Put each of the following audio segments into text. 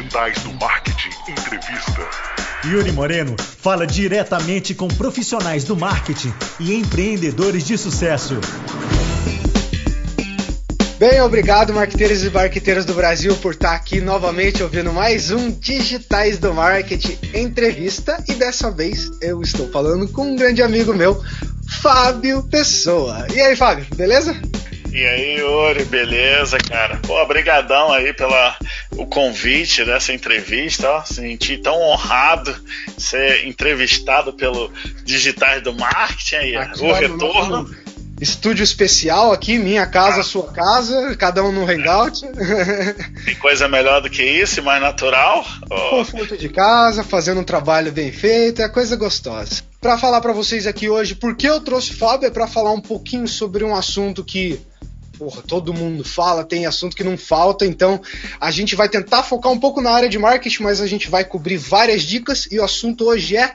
Digitais do Marketing Entrevista. Yuri Moreno fala diretamente com profissionais do marketing e empreendedores de sucesso. Bem, obrigado, marqueteiros e marqueteiras do Brasil, por estar aqui novamente ouvindo mais um Digitais do Marketing entrevista. E dessa vez eu estou falando com um grande amigo meu, Fábio Pessoa. E aí, Fábio, beleza? E aí, Yuri, beleza, cara? Pô, obrigadão aí pela o convite dessa entrevista, ó. Senti tão honrado ser entrevistado pelo Digitais do Marketing aí, aqui o retorno. Estúdio especial aqui, minha casa, ah. sua casa, cada um no hangout. Tem coisa melhor do que isso, mais natural? Conforto de casa, fazendo um trabalho bem feito, é coisa gostosa. Para falar para vocês aqui hoje, por que eu trouxe o Fábio é para falar um pouquinho sobre um assunto que porra, todo mundo fala, tem assunto que não falta, então a gente vai tentar focar um pouco na área de marketing, mas a gente vai cobrir várias dicas e o assunto hoje é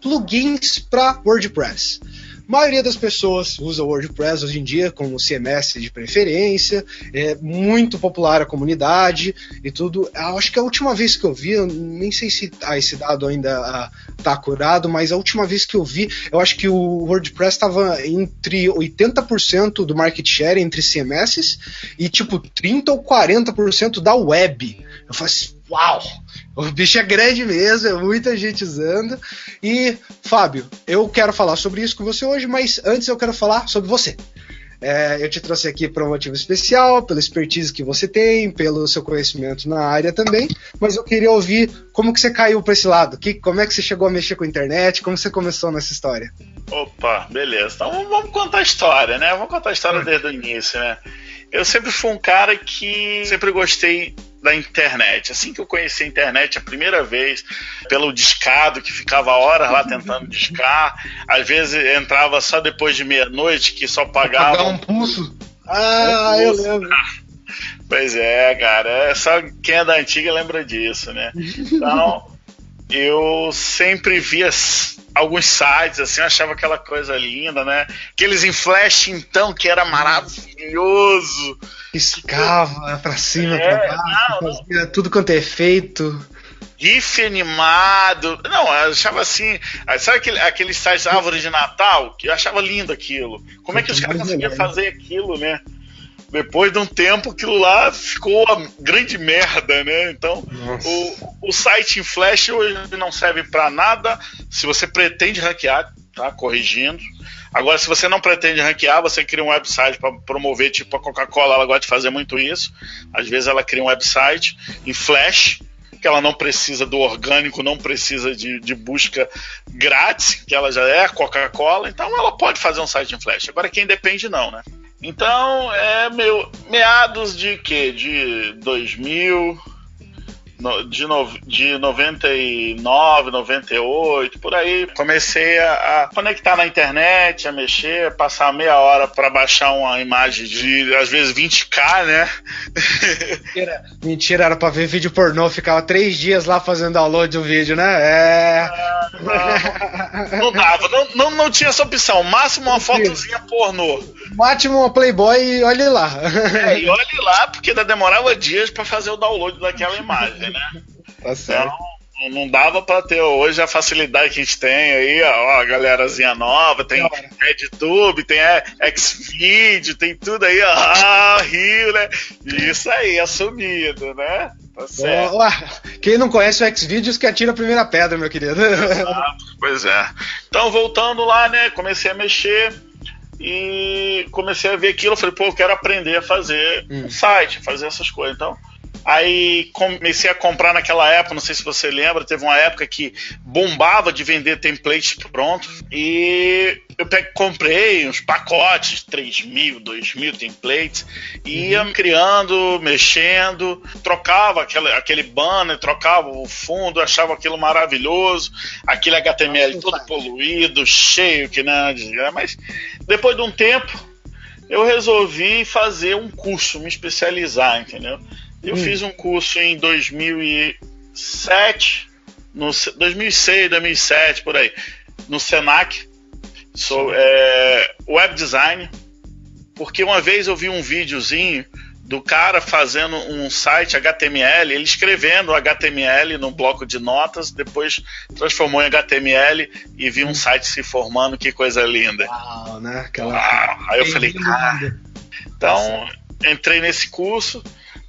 plugins para WordPress. A maioria das pessoas usa o WordPress hoje em dia como CMS de preferência, é muito popular a comunidade e tudo. Eu acho que a última vez que eu vi, eu nem sei se ah, esse dado ainda está ah, curado, mas a última vez que eu vi, eu acho que o WordPress estava entre 80% do market share entre CMS e tipo 30 ou 40% da web. Eu assim, uau! O bicho é grande mesmo, é muita gente usando. E, Fábio, eu quero falar sobre isso com você hoje, mas antes eu quero falar sobre você. É, eu te trouxe aqui por um motivo especial, pela expertise que você tem, pelo seu conhecimento na área também, mas eu queria ouvir como que você caiu para esse lado, que, como é que você chegou a mexer com a internet, como você começou nessa história. Opa, beleza. Então vamos contar a história, né? Vamos contar a história desde o início, né? Eu sempre fui um cara que sempre gostei da internet. Assim que eu conheci a internet a primeira vez, pelo discado que ficava horas lá tentando discar, às vezes entrava só depois de meia-noite, que só pagava. Pagar um pulso? Ah, um pulso. eu lembro. Pois é, cara. É só quem é da antiga lembra disso, né? Então, eu sempre via alguns sites, assim, eu achava aquela coisa linda, né? Aqueles em flash, então, que era maravilhoso. Piscava pra cima, é, pra baixo, não, fazia não. tudo quanto é efeito. GIF animado. Não, eu achava assim. Sabe aquele, aqueles sites árvore de Natal? Que eu achava lindo aquilo. Como é que os caras conseguiam fazer aquilo, né? Depois de um tempo aquilo lá ficou uma grande merda, né? Então, o, o site em Flash hoje não serve para nada se você pretende hackear, tá? Corrigindo. Agora, se você não pretende hackear, você cria um website para promover, tipo a Coca-Cola, ela gosta de fazer muito isso. Às vezes ela cria um website em Flash, que ela não precisa do orgânico, não precisa de, de busca grátis, que ela já é a Coca-Cola, então ela pode fazer um site em Flash. Agora, quem depende, não, né? Então, é meu, meados de quê? De 2000, de, no, de 99, 98, por aí, comecei a, a, conectar na internet, a mexer, passar meia hora para baixar uma imagem de às vezes 20k, né? Mentira, Mentira era para ver vídeo pornô, ficava três dias lá fazendo download do vídeo, né? É. não, não dava, não, não, não tinha essa opção. Máximo uma fotozinha pornô. Máximo uma Playboy e olhe lá. É, e olhe lá, porque ainda demorava dias para fazer o download daquela imagem né? Tá certo. Então, não dava para ter hoje a facilidade que a gente tem aí, ó, a galerazinha nova, tem RedTube, tem é, Xvideo, tem tudo aí, ó, Rio, né? Isso aí, assumido, né? Tá certo. quem não conhece o Xvideos que atira a primeira pedra, meu querido. Ah, pois é. Então, voltando lá, né, comecei a mexer e comecei a ver aquilo, eu falei, pô, eu quero aprender a fazer hum. um site, fazer essas coisas. Então, Aí comecei a comprar naquela época, não sei se você lembra, teve uma época que bombava de vender templates prontos. E eu peguei, comprei uns pacotes, 3 mil, 2 mil templates, e ia uhum. criando, mexendo, trocava aquele, aquele banner, trocava o fundo, achava aquilo maravilhoso, aquele HTML Nossa, todo poluído, cheio, que não, mas depois de um tempo eu resolvi fazer um curso, me especializar, entendeu? Eu hum. fiz um curso em 2007, no 2006, 2007, por aí, no Senac, sou é, web design, porque uma vez eu vi um videozinho do cara fazendo um site HTML, ele escrevendo HTML no bloco de notas, depois transformou em HTML e vi um site se formando, que coisa linda. Uau, né? Aquela... Uau. Aí eu falei, cara. Então, entrei nesse curso,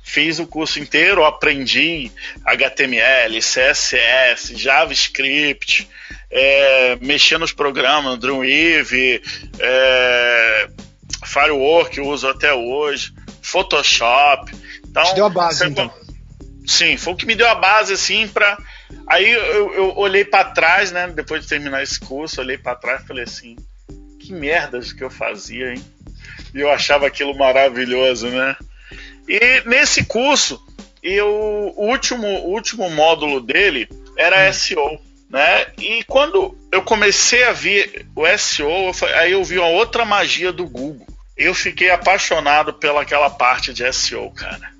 fiz o curso inteiro, aprendi HTML, CSS, JavaScript, é, mexer nos programas, Dreamweave, é, Firework, eu uso até hoje. Photoshop. Então, Te deu a base, então. Sim, foi o que me deu a base, assim, pra. Aí eu, eu olhei para trás, né? Depois de terminar esse curso, olhei para trás e falei assim: que merdas que eu fazia, hein? E eu achava aquilo maravilhoso, né? E nesse curso, eu, o último, o último módulo dele era hum. SEO, né? E quando eu comecei a ver o SEO, aí eu vi uma outra magia do Google eu fiquei apaixonado pelaquela parte de SEO, cara.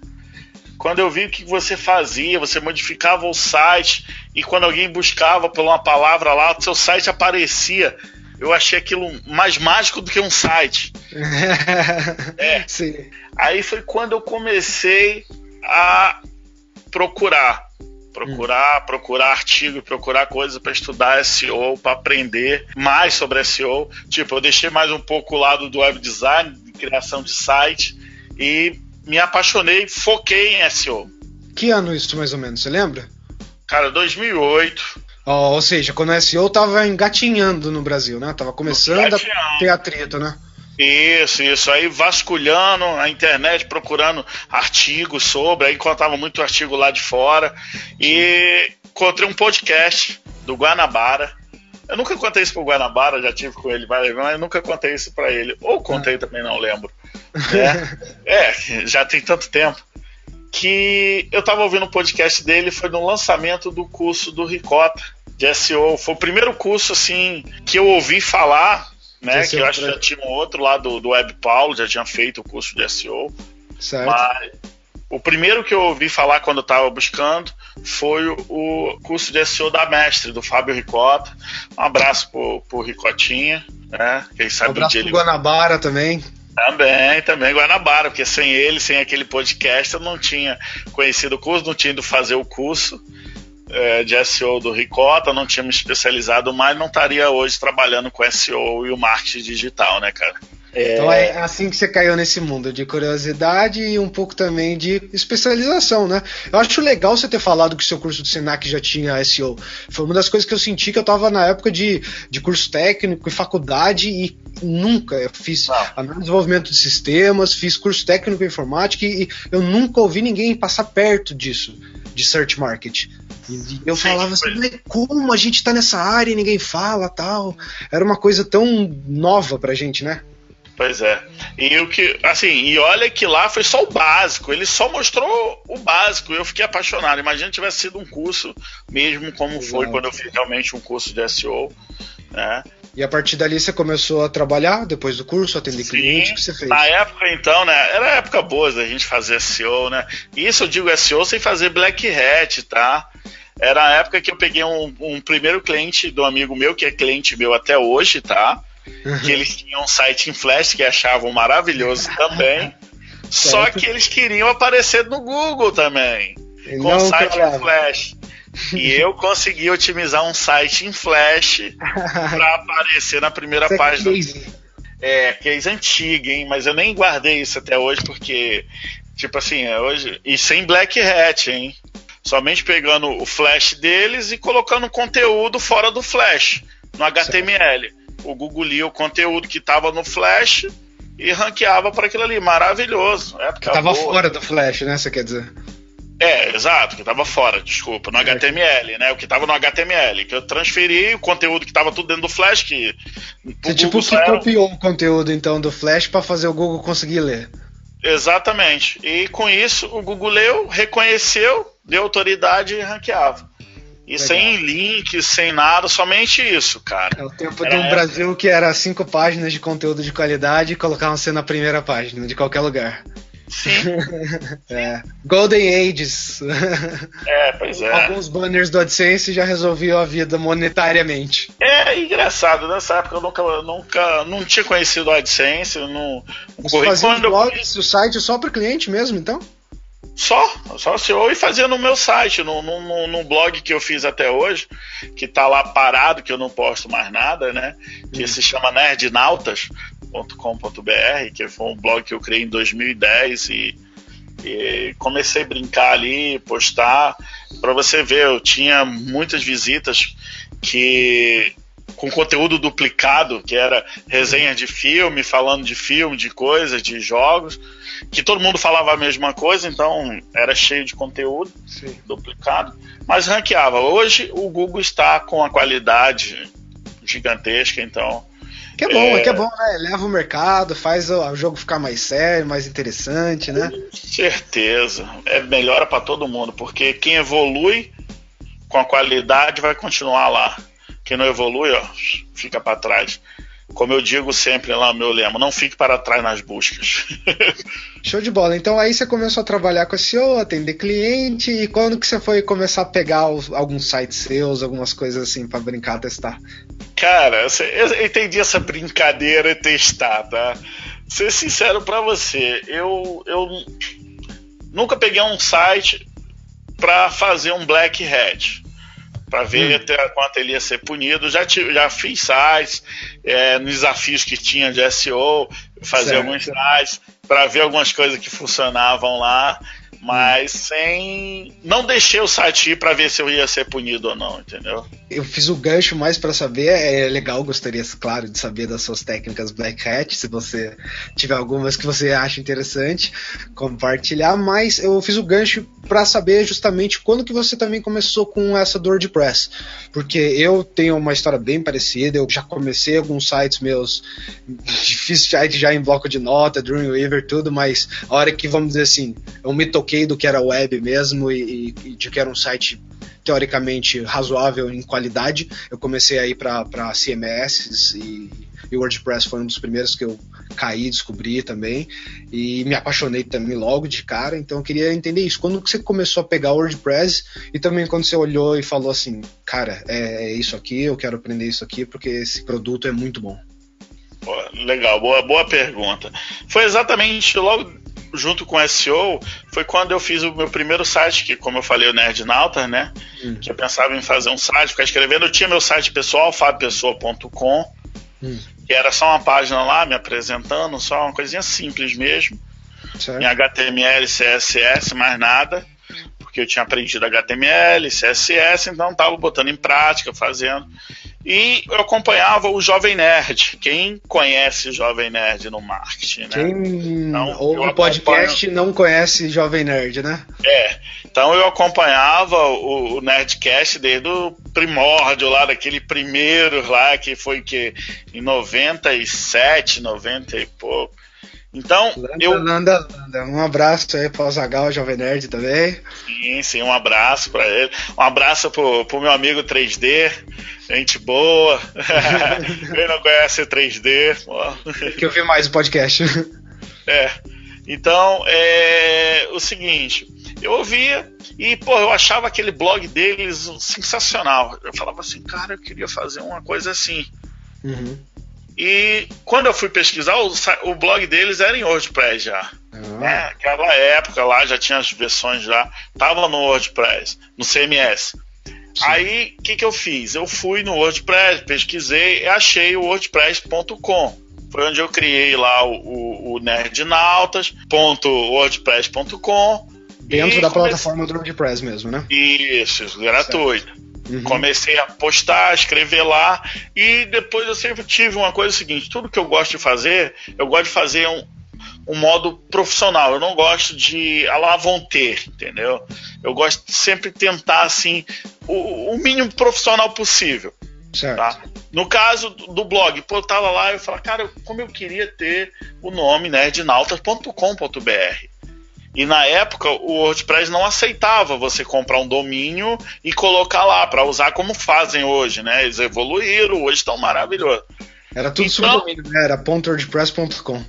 Quando eu vi o que você fazia, você modificava o site e quando alguém buscava por uma palavra lá, o seu site aparecia. Eu achei aquilo mais mágico do que um site. é. Sim. Aí foi quando eu comecei a procurar procurar, hum. procurar artigo, procurar coisas para estudar SEO, para aprender mais sobre SEO. Tipo, eu deixei mais um pouco o lado do web design, de criação de site e me apaixonei, foquei em SEO. Que ano isso mais ou menos, você lembra? Cara, 2008. Oh, ou seja, quando o SEO tava engatinhando no Brasil, né? Tava começando a ter atrito, né? Isso, isso. Aí vasculhando a internet, procurando artigos sobre, aí encontrava muito artigo lá de fora. E encontrei um podcast do Guanabara. Eu nunca contei isso pro Guanabara, já tive com ele várias vezes, mas eu nunca contei isso para ele. Ou contei ah. também, não lembro. É, é, já tem tanto tempo. Que eu tava ouvindo um podcast dele, foi no lançamento do curso do Ricota de SEO. Foi o primeiro curso, assim, que eu ouvi falar né? Que eu acho que já tinha um outro lá do, do Web Paulo, já tinha feito o curso de SEO. Certo. Mas o primeiro que eu ouvi falar quando eu estava buscando foi o, o, curso de SEO da Mestre, do Fábio Ricota. Um abraço pro, pro Ricotinha, né? Quem sabe um abraço pro ele... Guanabara também. Também, também Guanabara, porque sem ele, sem aquele podcast, eu não tinha conhecido o curso, não tinha ido fazer o curso é, de SEO do Ricota, não tinha me especializado mais, não estaria hoje trabalhando com SEO e o marketing digital, né, cara? É... Então é assim que você caiu nesse mundo de curiosidade e um pouco também de especialização, né? Eu acho legal você ter falado que o seu curso do Senac já tinha SEO. Foi uma das coisas que eu senti que eu estava na época de, de curso técnico e faculdade e nunca eu fiz desenvolvimento de sistemas, fiz curso técnico em informática e, e eu nunca ouvi ninguém passar perto disso, de search market. E eu Sim, falava assim, como a gente tá nessa área e ninguém fala tal? Era uma coisa tão nova pra gente, né? Pois é. E o que, assim, e olha que lá foi só o básico, ele só mostrou o básico. Eu fiquei apaixonado. Imagina se tivesse sido um curso mesmo como Exato. foi quando eu fiz realmente um curso de SEO, né? E a partir dali você começou a trabalhar depois do curso, atender Sim, cliente, o que você fez? Na época então, né, era época boa da gente fazer SEO, né? Isso eu digo SEO sem fazer black hat, tá? Era a época que eu peguei um, um primeiro cliente do amigo meu, que é cliente meu até hoje, tá? Uhum. Que eles tinham um site em Flash que achavam maravilhoso também. só que eles queriam aparecer no Google também. com Não, site em Flash. E eu consegui otimizar um site em Flash para aparecer na primeira Você página. É, case antiga, hein? Mas eu nem guardei isso até hoje porque, tipo assim, é hoje. E sem Black Hat, hein? Somente pegando o flash deles e colocando conteúdo fora do flash, no HTML. Certo. O Google lia o conteúdo que estava no flash e ranqueava para aquilo ali. Maravilhoso. É, que estava fora do flash, né? Você quer dizer? É, exato, que estava fora, desculpa, no é. HTML, né? O que estava no HTML, que eu transferi o conteúdo que estava tudo dentro do Flash, que. Você tipo que copiou o conteúdo então do Flash para fazer o Google conseguir ler. Exatamente. E com isso o Google leu, reconheceu deu autoridade e ranqueava. E Legal. sem link, sem nada, somente isso, cara. É o tempo era de um Brasil que era cinco páginas de conteúdo de qualidade e colocavam você na primeira página, de qualquer lugar. Sim. é. Golden Ages. É, pois é. Alguns banners do AdSense já resolviam a vida monetariamente. É engraçado, nessa época eu nunca, nunca não tinha conhecido o AdSense, não Você fazia um blog, eu... o site só para cliente mesmo, então? Só, só SEO e fazia no meu site, no, no, no, blog que eu fiz até hoje, que tá lá parado, que eu não posto mais nada, né? Que hum. se chama nerdnautas.com.br, que foi um blog que eu criei em 2010 e, e comecei a brincar ali, postar. Para você ver, eu tinha muitas visitas que com conteúdo duplicado, que era resenha de filme, falando de filme, de coisas, de jogos, que todo mundo falava a mesma coisa, então era cheio de conteúdo Sim. duplicado, mas ranqueava. Hoje o Google está com a qualidade gigantesca, então. Que é bom, é, que é bom, né? Leva o mercado, faz o jogo ficar mais sério, mais interessante, né? Certeza. É melhora para todo mundo, porque quem evolui com a qualidade vai continuar lá. Quem não evolui, ó, fica para trás. Como eu digo sempre lá meu lema, não fique para trás nas buscas. Show de bola. Então aí você começou a trabalhar com SEO, atender cliente, e quando que você foi começar a pegar os, alguns sites seus, algumas coisas assim para brincar, testar? Cara, eu entendi essa brincadeira e testar, tá? Ser sincero para você, eu, eu nunca peguei um site para fazer um black hat para ver hum. até quanto ele ia ser punido. Já, tive, já fiz sites é, nos desafios que tinha de SEO, fazer alguns sites para ver algumas coisas que funcionavam lá mas sem. Não deixei o site ir pra ver se eu ia ser punido ou não, entendeu? Eu fiz o gancho mais para saber, é legal, gostaria, claro, de saber das suas técnicas Black Hat, se você tiver algumas que você acha interessante, compartilhar, mas eu fiz o gancho para saber justamente quando que você também começou com essa do WordPress, porque eu tenho uma história bem parecida, eu já comecei alguns sites meus, fiz site já em bloco de nota, Dreamweaver, tudo, mas a hora que, vamos dizer assim, eu me toquei do que era web mesmo e, e de que era um site teoricamente razoável em qualidade. Eu comecei a ir para CMS e, e WordPress foi um dos primeiros que eu caí, descobri também e me apaixonei também logo de cara. Então eu queria entender isso. Quando você começou a pegar o WordPress e também quando você olhou e falou assim, cara, é, é isso aqui, eu quero aprender isso aqui porque esse produto é muito bom. Legal, boa, boa pergunta. Foi exatamente logo junto com o SEO, foi quando eu fiz o meu primeiro site, que como eu falei, o Nerdnauta, né? Hum. Que eu pensava em fazer um site, ficar escrevendo. Eu tinha meu site pessoal, fabpessoa.com, hum. que era só uma página lá me apresentando, só uma coisinha simples mesmo. Certo. Em HTML, CSS, mais nada. Porque eu tinha aprendido HTML, CSS, então estava botando em prática, fazendo. E eu acompanhava o Jovem Nerd. Quem conhece o Jovem Nerd no marketing, né? Quem então, ou no podcast não conhece Jovem Nerd, né? É. Então eu acompanhava o, o Nerdcast desde o primórdio lá, daquele primeiro lá, que foi que em 97, 90 e pouco. Então, Landa, eu. Landa, Landa. Um abraço aí pro Zagal, Jovem Nerd também. Sim, sim, um abraço para ele. Um abraço pro, pro meu amigo 3D, gente boa. Quem não conhece 3D, pô. Que eu vi mais o podcast. É. Então, é o seguinte, eu ouvia e, pô, eu achava aquele blog deles sensacional. Eu falava assim, cara, eu queria fazer uma coisa assim. Uhum. E quando eu fui pesquisar, o, o blog deles era em WordPress já. Uhum. É, aquela época lá já tinha as versões já. Tava no WordPress, no CMS. Sim. Aí, o que, que eu fiz? Eu fui no WordPress, pesquisei e achei o WordPress.com. Foi onde eu criei lá o, o, o nerdnautas.wordpress.com. Dentro da comecei... plataforma do WordPress mesmo, né? Isso, gratuito. Certo. Uhum. Comecei a postar, escrever lá e depois eu sempre tive uma coisa seguinte: tudo que eu gosto de fazer, eu gosto de fazer um, um modo profissional. Eu não gosto de a lá vão ter, entendeu? Eu gosto de sempre tentar assim o, o mínimo profissional possível. Certo. Tá? No caso do blog, pô, eu tava lá e eu falava, cara, como eu queria ter o nome né, de nautas.com.br. E na época o WordPress não aceitava você comprar um domínio e colocar lá para usar como fazem hoje, né? Eles evoluíram, hoje estão maravilhosos. Era tudo então, subdomínio, né? Era .wordpress.com.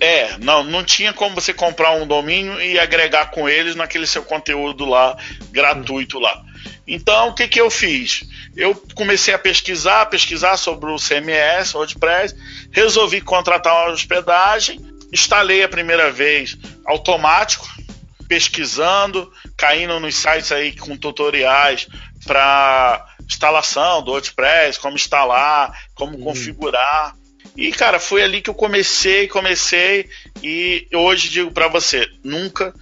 É, não, não tinha como você comprar um domínio e agregar com eles naquele seu conteúdo lá, gratuito lá. Então, o que, que eu fiz? Eu comecei a pesquisar, pesquisar sobre o CMS, WordPress, resolvi contratar uma hospedagem, instalei a primeira vez automático, pesquisando, caindo nos sites aí com tutoriais para instalação do WordPress, como instalar, como hum. configurar. E, cara, foi ali que eu comecei, comecei, e hoje digo para você, nunca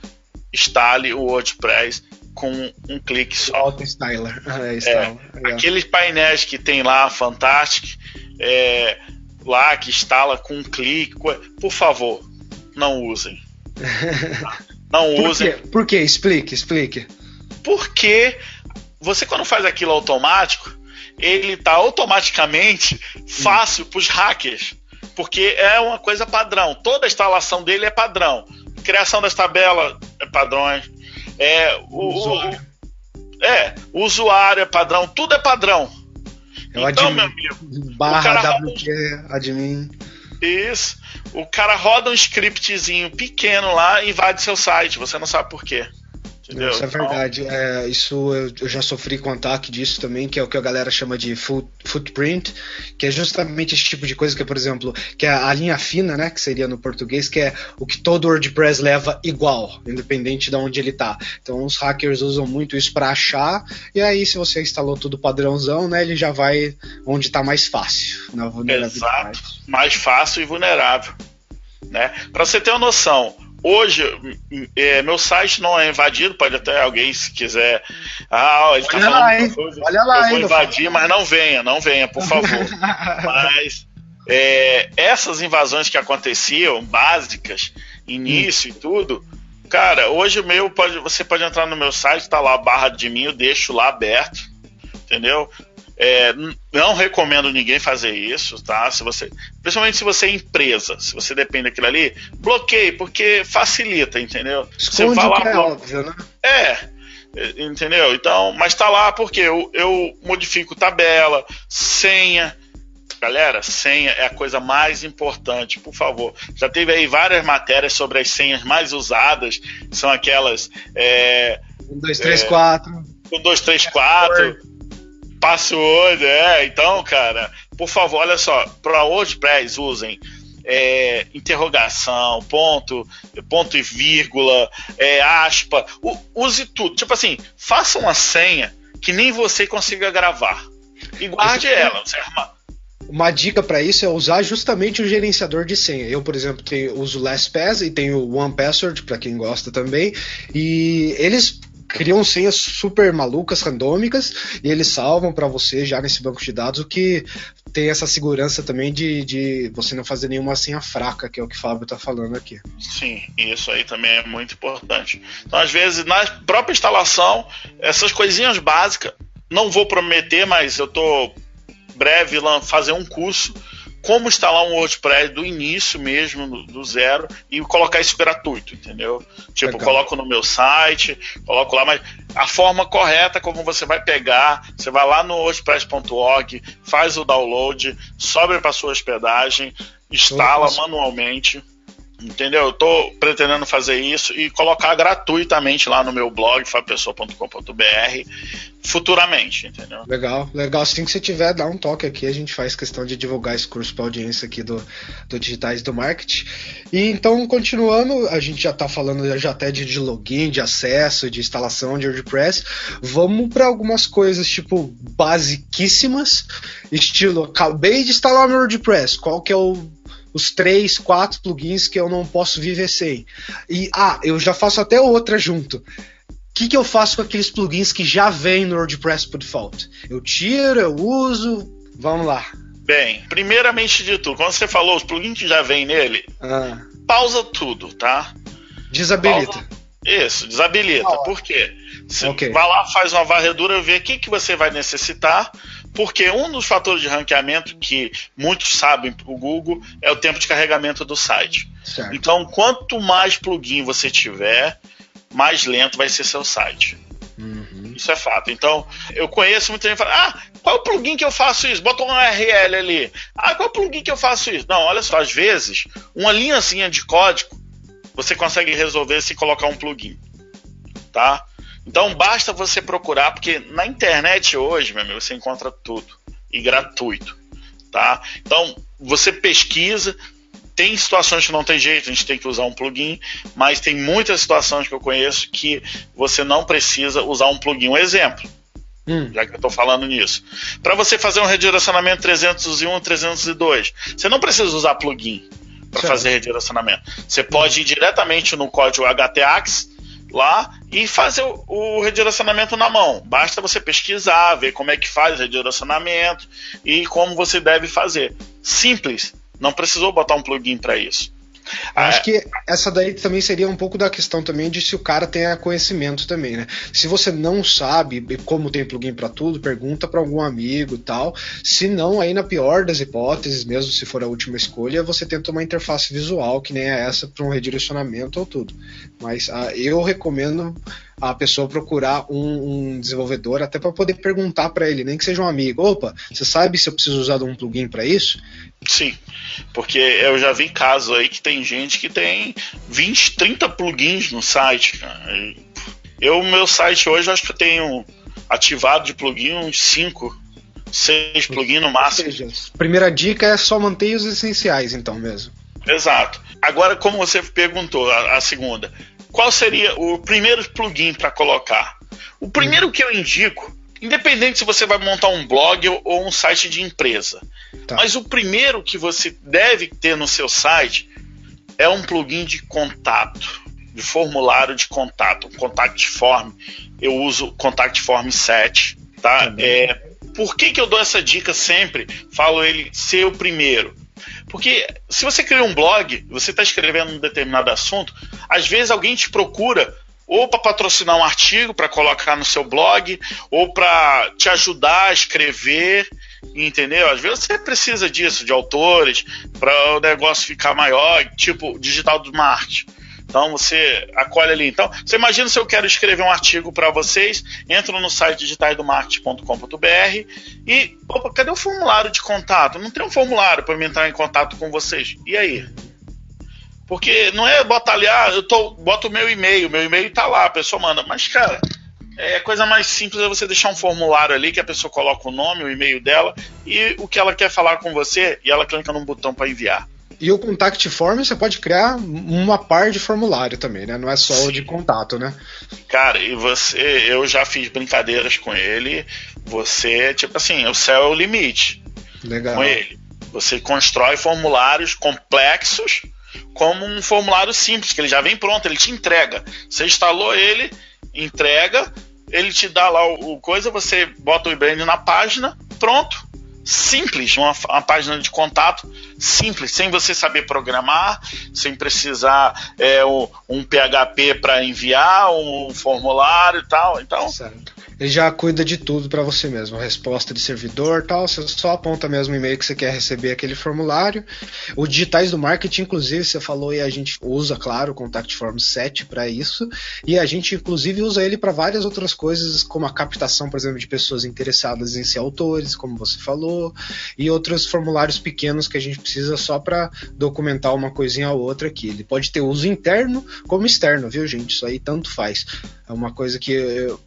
instale o WordPress com um clique só. Auto Styler. É, é, é, aqueles painéis que tem lá, Fantastic, é, lá que instala com um clique, por favor, não usem. Não Por usem. Quê? Por quê? Explique, explique. Porque você quando faz aquilo automático, ele tá automaticamente fácil para os hackers, porque é uma coisa padrão. Toda a instalação dele é padrão. Criação das tabelas é padrões. É o, usuário. O, é, o usuário é padrão, tudo é padrão. O então, admin, meu amigo, barra WP, admin. Isso. O cara roda um scriptzinho pequeno lá e invade seu site. Você não sabe por quê. Entendeu? Isso é então, verdade. É, isso eu, eu, já sofri com ataque disso também, que é o que a galera chama de foot, footprint, que é justamente esse tipo de coisa que, por exemplo, que é a linha fina, né, que seria no português, que é o que todo WordPress leva igual, independente de onde ele tá. Então os hackers usam muito isso para achar, e aí se você instalou tudo padrãozão, né, ele já vai onde tá mais fácil, na vulnerabilidade. Exato. Mais fácil e vulnerável. Né? Para você ter uma noção, hoje é, meu site não é invadido, pode até alguém se quiser. Ah, ele tá Olha falando lá, hein? Coisa, Olha lá, eu vou invadir, mas não venha, não venha, por favor. mas é, essas invasões que aconteciam, básicas, início hum. e tudo, cara, hoje o meu pode, você pode entrar no meu site, tá lá a barra de mim, eu deixo lá aberto, entendeu? É, não recomendo ninguém fazer isso, tá? Se você, principalmente se você é empresa, se você depende daquilo ali, bloqueie, porque facilita, entendeu? Esconde você vai lá, é óbvio, né? É, entendeu? Então, mas tá lá porque eu, eu modifico tabela, senha. Galera, senha é a coisa mais importante, por favor. Já teve aí várias matérias sobre as senhas mais usadas, são aquelas. É, 1, 2, 3, 4. 1, 2, 3, 4 Password, é. Então, cara, por favor, olha só, para WordPress usem é, interrogação, ponto, ponto e vírgula, é, aspa, use tudo. Tipo assim, faça uma senha que nem você consiga gravar e guarde ela. Você uma dica para isso é usar justamente o gerenciador de senha. Eu, por exemplo, tenho, uso LastPass e tenho o OnePassword para quem gosta também. E eles criam senhas super malucas, randômicas, e eles salvam para você já nesse banco de dados, o que tem essa segurança também de, de você não fazer nenhuma senha fraca, que é o que o Fábio está falando aqui. Sim, isso aí também é muito importante. Então, às vezes, na própria instalação, essas coisinhas básicas, não vou prometer, mas eu estou breve fazer um curso como instalar um WordPress do início mesmo, do zero, e colocar isso gratuito, entendeu? Tipo, Legal. coloco no meu site, coloco lá, mas a forma correta como você vai pegar, você vai lá no wordpress.org, faz o download, sobe para sua hospedagem, instala manualmente Entendeu? Eu tô pretendendo fazer isso e colocar gratuitamente lá no meu blog, fabpessoa.com.br, futuramente, entendeu? Legal, legal. Assim que você tiver, dá um toque aqui, a gente faz questão de divulgar esse curso para audiência aqui do, do Digitais do Marketing. E então, continuando, a gente já tá falando já até de, de login, de acesso, de instalação de WordPress. Vamos para algumas coisas, tipo, basiquíssimas, estilo, acabei de instalar meu WordPress, qual que é o os três, quatro plugins que eu não posso viver sem. E ah, eu já faço até outra junto. O que, que eu faço com aqueles plugins que já vêm no WordPress por default? Eu tiro, eu uso, vamos lá. Bem, primeiramente de tudo, quando você falou os plugins que já vêm nele, ah. pausa tudo, tá? Desabilita. Pausa, isso, desabilita. Ah, Por quê? Você okay. vai lá, faz uma varredura, vê o que, que você vai necessitar, porque um dos fatores de ranqueamento que muitos sabem para o Google é o tempo de carregamento do site. Certo. Então, quanto mais plugin você tiver, mais lento vai ser seu site. Uhum. Isso é fato. Então, eu conheço muita gente que fala: ah, qual é o plugin que eu faço isso? Bota um URL ali. Ah, qual é o plugin que eu faço isso? Não, olha só, às vezes, uma linhazinha de código você consegue resolver se colocar um plugin. Tá? Então basta você procurar, porque na internet hoje, meu amigo, você encontra tudo. E gratuito. Tá? Então, você pesquisa, tem situações que não tem jeito, a gente tem que usar um plugin, mas tem muitas situações que eu conheço que você não precisa usar um plugin. Um exemplo, hum. já que eu estou falando nisso. Para você fazer um redirecionamento 301 302, você não precisa usar plugin para fazer redirecionamento. Você pode ir diretamente no código HTAX lá e fazer o, o, redirecionamento na mão. Basta você pesquisar, ver como é que faz o redirecionamento e como você deve fazer. Simples. Não precisou botar um plugin para isso. Acho que essa daí também seria um pouco da questão também de se o cara tem conhecimento também, né? Se você não sabe como tem plugin para tudo, pergunta para algum amigo tal. Se não, aí na pior das hipóteses, mesmo se for a última escolha, você tenta uma interface visual que nem é essa para um redirecionamento ou tudo. Mas uh, eu recomendo a pessoa procurar um, um desenvolvedor até para poder perguntar para ele, nem que seja um amigo. Opa, você sabe se eu preciso usar um plugin para isso? Sim, porque eu já vi casos aí que tem gente que tem 20, 30 plugins no site. Cara. Eu, meu site hoje, acho que eu tenho ativado de plugin uns 5, 6 plugins no máximo. Ou seja, primeira dica é só manter os essenciais, então mesmo. Exato. Agora, como você perguntou, a, a segunda, qual seria o primeiro plugin para colocar? O primeiro que eu indico, independente se você vai montar um blog ou um site de empresa, tá. mas o primeiro que você deve ter no seu site é um plugin de contato, de formulário de contato, um contact form. Eu uso contact form 7, tá? É, por que, que eu dou essa dica sempre? Falo ele ser o primeiro porque se você cria um blog, você está escrevendo um determinado assunto, às vezes alguém te procura ou para patrocinar um artigo para colocar no seu blog, ou para te ajudar a escrever, entendeu? Às vezes você precisa disso, de autores, para o negócio ficar maior, tipo digital do marketing. Então você acolhe ali. Então, você imagina se eu quero escrever um artigo para vocês, entro no site digitaldomarketing.com.br e, opa, cadê o formulário de contato? Não tem um formulário para me entrar em contato com vocês. E aí? Porque não é ali, ah, eu tô, boto o meu e-mail, meu e-mail tá lá, a pessoa manda. Mas, cara, é a coisa mais simples é você deixar um formulário ali que a pessoa coloca o nome, o e-mail dela e o que ela quer falar com você e ela clica num botão para enviar. E o contact form você pode criar uma par de formulário também, né? Não é só Sim. o de contato, né? Cara, e você, eu já fiz brincadeiras com ele. Você, tipo assim, o céu é o limite. Legal. Com ele. Você constrói formulários complexos como um formulário simples, que ele já vem pronto, ele te entrega. Você instalou ele, entrega, ele te dá lá o, o coisa, você bota o e-mail na página, pronto simples, uma, uma, página de contato simples, sem você saber programar, sem precisar é, um, um PHP para enviar, um formulário e tal. Então, certo. Ele já cuida de tudo para você mesmo, resposta de servidor tal, você só aponta mesmo o e-mail que você quer receber aquele formulário. O digitais do marketing, inclusive, você falou e a gente usa, claro, o Contact Form 7 para isso, e a gente inclusive usa ele para várias outras coisas, como a captação, por exemplo, de pessoas interessadas em ser autores, como você falou, e outros formulários pequenos que a gente precisa só para documentar uma coisinha ou outra aqui. Ele pode ter uso interno como externo, viu, gente? Isso aí tanto faz. É uma coisa que eu,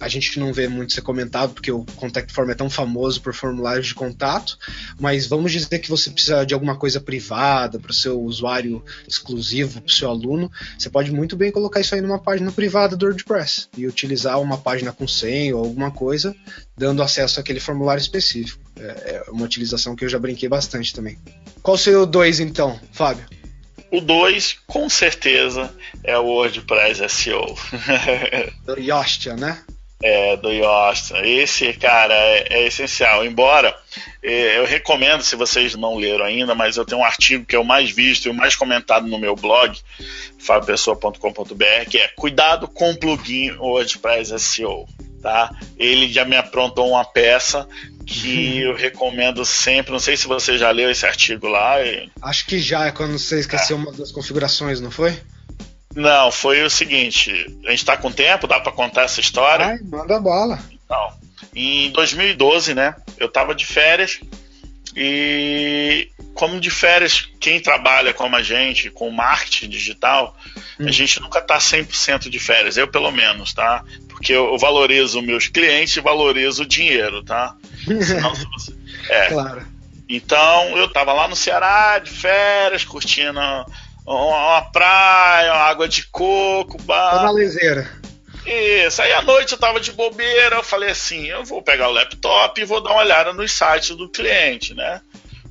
a gente não vê muito ser comentado, porque o Contact Form é tão famoso por formulários de contato, mas vamos dizer que você precisa de alguma coisa privada para o seu usuário exclusivo, para o seu aluno, você pode muito bem colocar isso aí numa página privada do WordPress e utilizar uma página com senha ou alguma coisa, dando acesso àquele formulário específico. É, é uma utilização que eu já brinquei bastante também. Qual o 2 então, Fábio? O 2, com certeza, é o WordPress SEO. do Yostia, né? É, do Yostia. Esse, cara, é, é essencial. Embora é, eu recomendo, se vocês não leram ainda, mas eu tenho um artigo que é o mais visto e o mais comentado no meu blog, fabiopessoa.com.br, que é Cuidado com o plugin WordPress SEO. Tá? Ele já me aprontou uma peça que eu recomendo sempre. Não sei se você já leu esse artigo lá. Acho que já, é quando você esqueceu é. uma das configurações, não foi? Não, foi o seguinte, a gente tá com tempo, dá para contar essa história? Ai, manda bola. Então, em 2012, né, eu tava de férias e como de férias, quem trabalha como a gente, com marketing digital, hum. a gente nunca tá 100% de férias, eu pelo menos, tá? Porque eu, valorizo meus clientes e valorizo o dinheiro, tá? Senão, você... é. Claro. Então, eu tava lá no Ceará, de férias, curtindo uma praia, uma água de coco, bar. lezeira. Isso, aí à noite eu tava de bobeira, eu falei assim, eu vou pegar o laptop e vou dar uma olhada nos sites do cliente, né?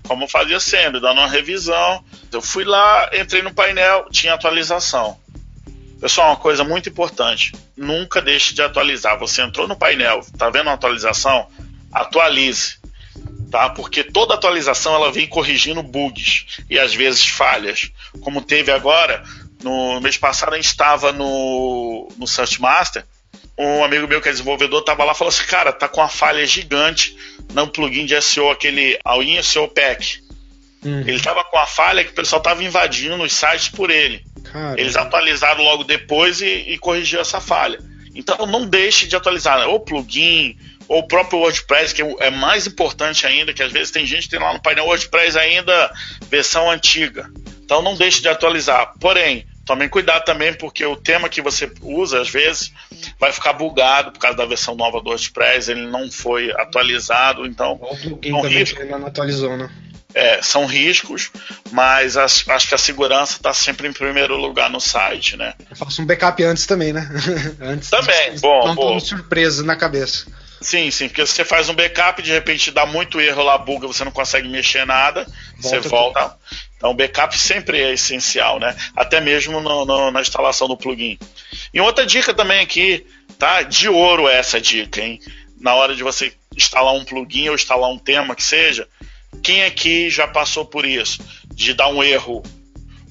Como eu fazia sempre, dando uma revisão. Eu fui lá, entrei no painel, tinha atualização. Pessoal, uma coisa muito importante, nunca deixe de atualizar. Você entrou no painel, tá vendo uma atualização? Atualize tá? Porque toda atualização ela vem corrigindo bugs e às vezes falhas, como teve agora no mês passado a gente estava no no Search Master, um amigo meu que é desenvolvedor estava lá e falou assim, cara, tá com uma falha gigante no plugin de SEO aquele All-in SEO Pack. Hum. Ele estava com a falha que o pessoal estava invadindo os sites por ele. Caramba. Eles atualizaram logo depois e, e corrigiu essa falha. Então não deixe de atualizar né? o plugin, ou o próprio WordPress, que é mais importante ainda, que às vezes tem gente que tem lá no painel WordPress ainda versão antiga. Então não deixe de atualizar. Porém, tomem cuidado também, porque o tema que você usa, às vezes, vai ficar bugado por causa da versão nova do WordPress, ele não foi atualizado, então. O plugin também que ainda não atualizou, né? É, são riscos, mas as, acho que a segurança está sempre em primeiro lugar no site, né? Eu faço um backup antes também, né? antes também, bom. Não bom. surpresa na cabeça. Sim, sim, porque você faz um backup, de repente dá muito erro lá, buga, você não consegue mexer nada, volta você volta. Tudo. Então, o backup sempre é essencial, né? Até mesmo no, no, na instalação do plugin. E outra dica também aqui, tá? De ouro essa dica, hein? Na hora de você instalar um plugin ou instalar um tema que seja, quem aqui já passou por isso? De dar um erro,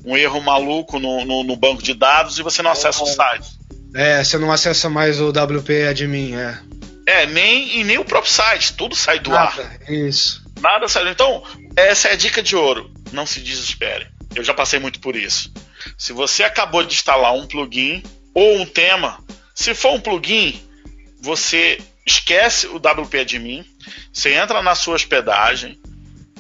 um erro maluco no, no, no banco de dados e você não acessa o site. É, você não acessa mais o WP admin, é. É, nem, e nem o próprio site, tudo sai do Nada, ar. Isso. Nada sai. Então, essa é a dica de ouro. Não se desespere. Eu já passei muito por isso. Se você acabou de instalar um plugin ou um tema, se for um plugin, você esquece o WP admin, você entra na sua hospedagem,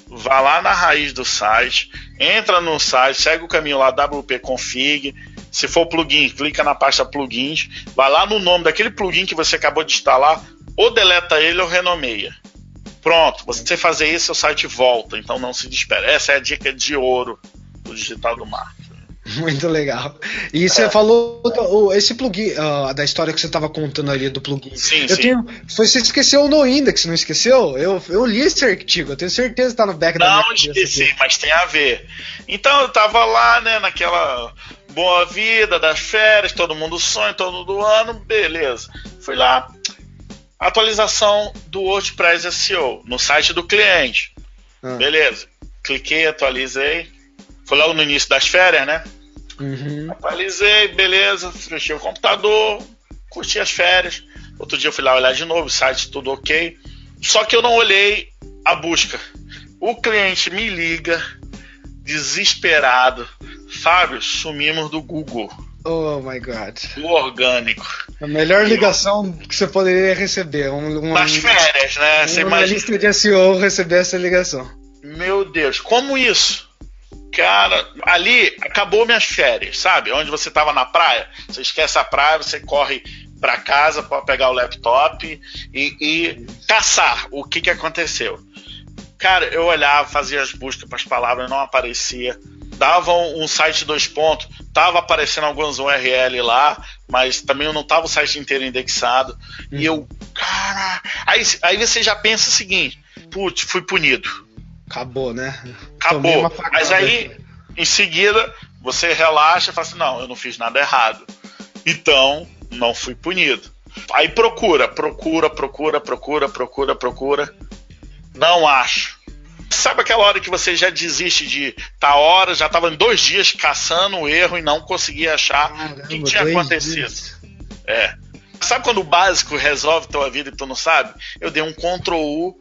vá lá na raiz do site, entra no site, segue o caminho lá WP config, se for plugin, clica na pasta plugins, vai lá no nome daquele plugin que você acabou de instalar, ou deleta ele ou renomeia. Pronto, você fazer isso, o site volta, então não se desespera. Essa é a dica de ouro do digital do marketing. Muito legal. E você é. falou esse plugin, uh, da história que você estava contando ali do plugin. Sim, eu sim. Tenho, você esqueceu no index, não esqueceu? Eu, eu li esse artigo, eu tenho certeza que está no back não, da minha Não, esqueci, mas tem a ver. Então eu estava lá, né, naquela boa vida das férias, todo mundo sonha, todo do ano, beleza. Fui lá, atualização do WordPress SEO no site do cliente. Ah. Beleza. Cliquei, atualizei. Foi logo no início das férias, né? Uhum. Atualizei, beleza. Fechei o computador, curti as férias. Outro dia eu fui lá olhar de novo, o site tudo ok. Só que eu não olhei a busca. O cliente me liga, desesperado, Fábio, sumimos do Google. Oh my god. O orgânico. A melhor ligação que você poderia receber. Um, uma, Nas férias, né? Você uma imagina... lista de SEO receber essa ligação. Meu Deus, como isso? Cara, ali acabou minhas férias, sabe? Onde você tava na praia, você esquece a praia, você corre para casa para pegar o laptop e, e caçar o que, que aconteceu. Cara, eu olhava, fazia as buscas para as palavras, não aparecia davam um site dois pontos, tava aparecendo alguns URL lá, mas também não tava o site inteiro indexado. Uhum. E eu, cara, aí, aí você já pensa o seguinte: putz, fui punido. Acabou, né? Acabou. Mas aí, em seguida, você relaxa e fala assim: não, eu não fiz nada errado. Então, não fui punido. Aí procura, procura, procura, procura, procura, procura. Não acho. Sabe aquela hora que você já desiste de tá hora, já tava em dois dias caçando o erro e não conseguia achar Caramba, o que tinha acontecido? Dias. É. Sabe quando o básico resolve tua vida e tu não sabe? Eu dei um Ctrl U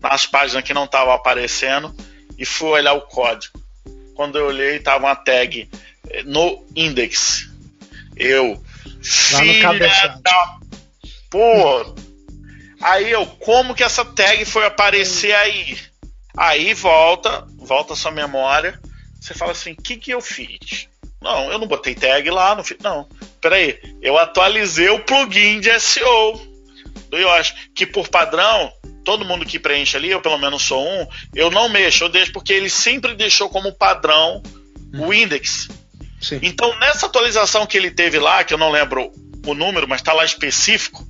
nas páginas que não estavam aparecendo e fui olhar o código. Quando eu olhei, tava uma tag no index. Eu. Lá filha da. Pô. Aí eu, como que essa tag foi aparecer aí? Aí volta, volta a sua memória. Você fala assim: o que, que eu fiz? Não, eu não botei tag lá, não fiz. Não, peraí. Eu atualizei o plugin de SEO do Yoshi, que por padrão, todo mundo que preenche ali, eu pelo menos sou um, eu não mexo, eu deixo porque ele sempre deixou como padrão o uhum. index. Sim. Então, nessa atualização que ele teve lá, que eu não lembro o número, mas está lá específico,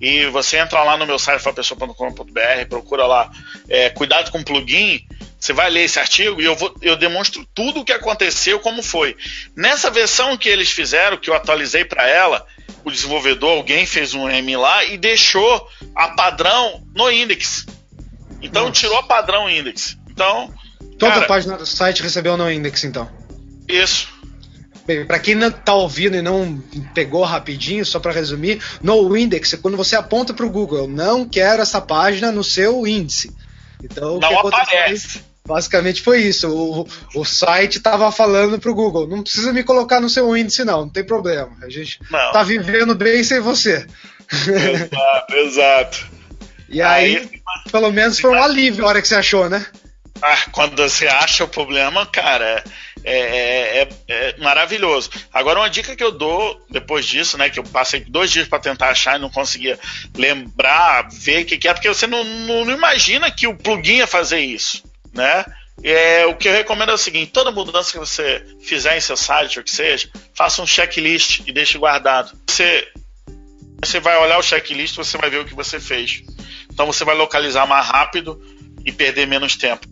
e você entra lá no meu site fapessoa.com.br, procura lá é, cuidado com plugin, você vai ler esse artigo e eu, vou, eu demonstro tudo o que aconteceu, como foi. Nessa versão que eles fizeram, que eu atualizei para ela, o desenvolvedor, alguém fez um M lá e deixou a padrão no index. Então Nossa. tirou a padrão index. Então. Toda cara, a página do site recebeu no index, então. Isso. Para quem não tá ouvindo e não pegou rapidinho, só para resumir, no index é quando você aponta para o Google, eu não quero essa página no seu índice. Então, não aparece. Basicamente foi isso. O, o site estava falando pro Google: não precisa me colocar no seu índice, não, não tem problema. A gente não. tá vivendo bem sem você. Exato, exato. E aí, aí pelo menos foi um alívio a hora que você achou, né? Ah, quando você acha o problema, cara, é, é, é, é, maravilhoso. Agora, uma dica que eu dou depois disso, né? Que eu passei dois dias para tentar achar e não conseguia lembrar, ver o que, que é, porque você não, não, não imagina que o plugin ia fazer isso né? É, o que eu recomendo é o seguinte: toda mudança que você fizer em seu site, ou que seja, faça um checklist e deixe guardado. Você, você vai olhar o checklist, você vai ver o que você fez. Então você vai localizar mais rápido e perder menos tempo.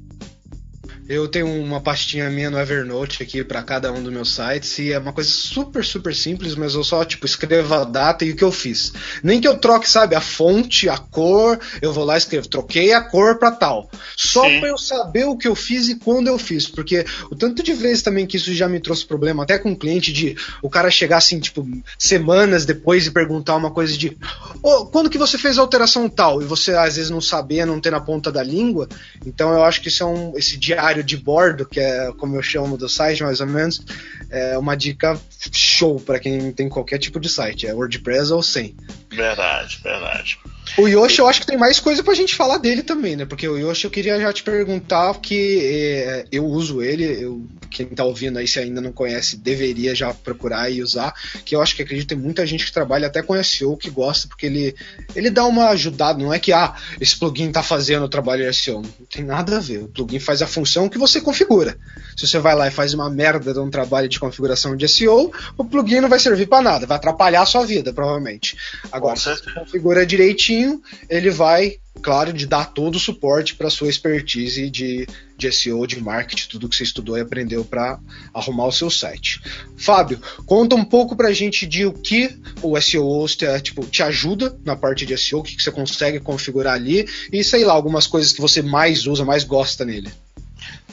Eu tenho uma pastinha minha no Evernote aqui para cada um dos meus sites e é uma coisa super, super simples, mas eu só, tipo, escrevo a data e o que eu fiz. Nem que eu troque, sabe, a fonte, a cor, eu vou lá e escrevo, troquei a cor para tal. Só para eu saber o que eu fiz e quando eu fiz, porque o tanto de vezes também que isso já me trouxe problema, até com um cliente de o cara chegar assim, tipo, semanas depois e perguntar uma coisa de oh, quando que você fez a alteração tal? E você às vezes não saber, não ter na ponta da língua. Então eu acho que isso é um, esse diário diário de bordo, que é como eu chamo do site, mais ou menos, é uma dica show para quem tem qualquer tipo de site, é WordPress ou sem. Verdade, verdade. O Yoshi, eu acho que tem mais coisa pra gente falar dele também, né? Porque o Yoshi eu queria já te perguntar que é, eu uso ele, eu, quem tá ouvindo aí, se ainda não conhece, deveria já procurar e usar. Que eu acho que acredito tem muita gente que trabalha até com SEO que gosta, porque ele, ele dá uma ajudada. Não é que, ah, esse plugin tá fazendo o trabalho de SEO. Não tem nada a ver. O plugin faz a função que você configura. Se você vai lá e faz uma merda de um trabalho de configuração de SEO, o plugin não vai servir para nada, vai atrapalhar a sua vida, provavelmente. Agora, se você configura direitinho, ele vai, claro, de dar todo o suporte para sua expertise de, de SEO, de marketing, tudo que você estudou e aprendeu para arrumar o seu site. Fábio, conta um pouco para a gente de o que o SEO te, tipo, te ajuda na parte de SEO, o que, que você consegue configurar ali e sei lá, algumas coisas que você mais usa, mais gosta nele.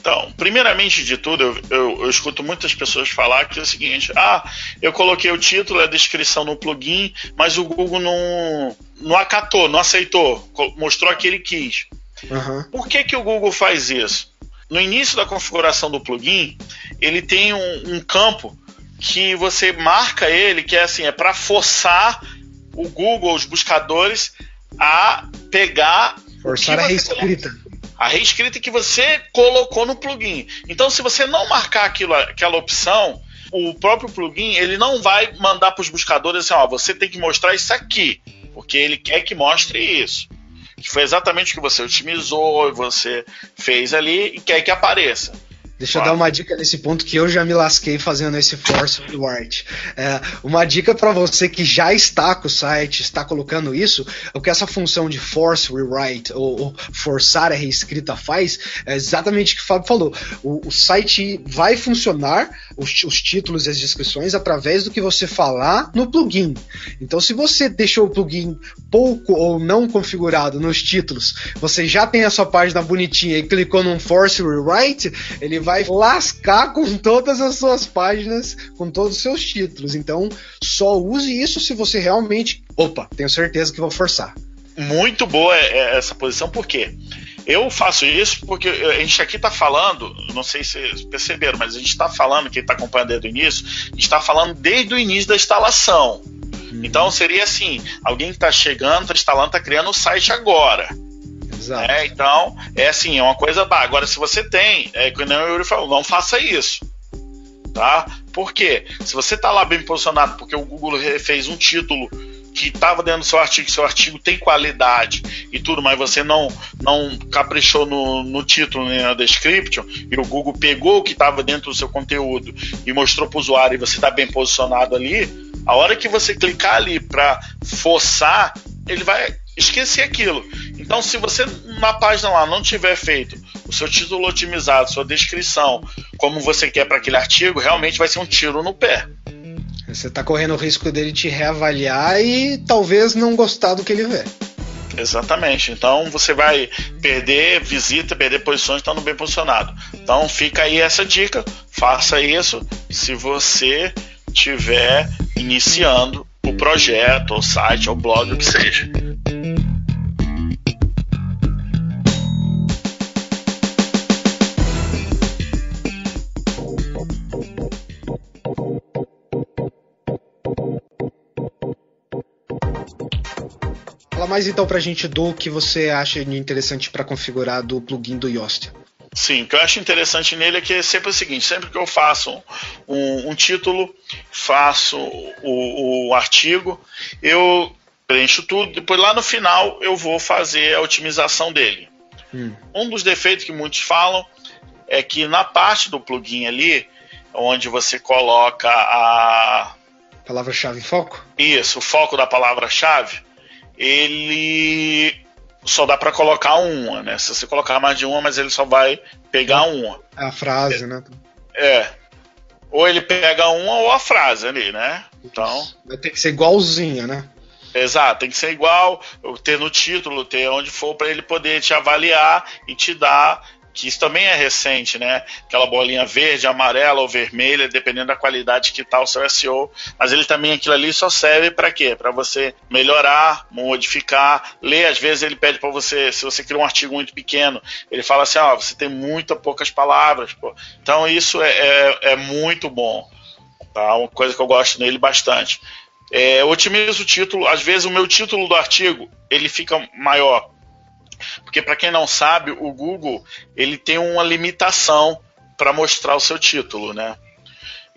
Então, primeiramente de tudo, eu, eu, eu, escuto muitas pessoas falar que é o seguinte: ah, eu coloquei o título, a descrição no plugin, mas o Google não, não acatou, não aceitou, mostrou que ele quis. Uhum. Por que, que o Google faz isso? No início da configuração do plugin, ele tem um, um campo que você marca ele, que é assim, é para forçar o Google, os buscadores, a pegar. Forçar a reescrita a reescrita que você colocou no plugin. Então, se você não marcar aquilo, aquela opção, o próprio plugin ele não vai mandar para os buscadores assim, ó, você tem que mostrar isso aqui, porque ele quer que mostre isso. Que foi exatamente o que você otimizou, você fez ali e quer que apareça. Deixa eu dar uma dica nesse ponto que eu já me lasquei fazendo esse force rewrite. É, uma dica para você que já está com o site, está colocando isso, o que essa função de force rewrite ou, ou forçar a reescrita faz é exatamente o que o Fábio falou. O, o site vai funcionar, os, os, títulos e as descrições, através do que você falar no plugin. Então, se você deixou o plugin pouco ou não configurado nos títulos, você já tem a sua página bonitinha e clicou num force rewrite, ele vai lascar com todas as suas páginas, com todos os seus títulos. Então, só use isso se você realmente. Opa, tenho certeza que vou forçar. Muito boa é, é essa posição, por quê? Eu faço isso porque a gente aqui está falando, não sei se vocês perceberam, mas a gente está falando, quem está acompanhando desde o início, a gente está falando desde o início da instalação. Uhum. Então seria assim: alguém que está chegando, está instalando, está criando o site agora. Exato. É, então, é assim, é uma coisa. Agora, se você tem, é que o Yuri falou, não faça isso. Tá? Por quê? Se você está lá bem posicionado, porque o Google fez um título que estava dentro do seu artigo, seu artigo tem qualidade e tudo, mas você não não caprichou no, no título nem na description, e o Google pegou o que estava dentro do seu conteúdo e mostrou para o usuário e você está bem posicionado ali, a hora que você clicar ali para forçar, ele vai esquecer aquilo. Então, se você na página lá não tiver feito o seu título otimizado, sua descrição, como você quer para aquele artigo, realmente vai ser um tiro no pé. Você está correndo o risco dele te reavaliar e talvez não gostar do que ele vê. Exatamente. Então você vai perder visita, perder posições estando bem posicionado. Então fica aí essa dica. Faça isso se você estiver iniciando o projeto, o site, ou blog, o que seja. Fala mais então pra gente do que você acha interessante para configurar do plugin do Yoast. Sim, o que eu acho interessante nele é que é sempre o seguinte: sempre que eu faço um, um título, faço o, o, artigo, eu preencho tudo, depois lá no final eu vou fazer a otimização dele. Hum. Um dos defeitos que muitos falam é que na parte do plugin ali, onde você coloca a. Palavra-chave foco? Isso, o foco da palavra-chave ele só dá para colocar uma, né? Se você colocar mais de uma, mas ele só vai pegar uma. É a frase, é, né? É. Ou ele pega uma ou a frase ali, né? Então. Vai ter que ser igualzinha, né? Exato, tem que ser igual, ter no título, ter onde for para ele poder te avaliar e te dar que isso também é recente, né? Aquela bolinha verde, amarela ou vermelha, dependendo da qualidade que tá o seu SEO. Mas ele também, aquilo ali só serve para quê? Para você melhorar, modificar, ler. Às vezes ele pede para você, se você cria um artigo muito pequeno, ele fala assim: ó, oh, você tem muito poucas palavras. Pô. Então isso é, é, é, muito bom. Tá? Uma coisa que eu gosto nele bastante. É, otimizo o título. Às vezes o meu título do artigo ele fica maior porque para quem não sabe, o Google ele tem uma limitação para mostrar o seu título, né?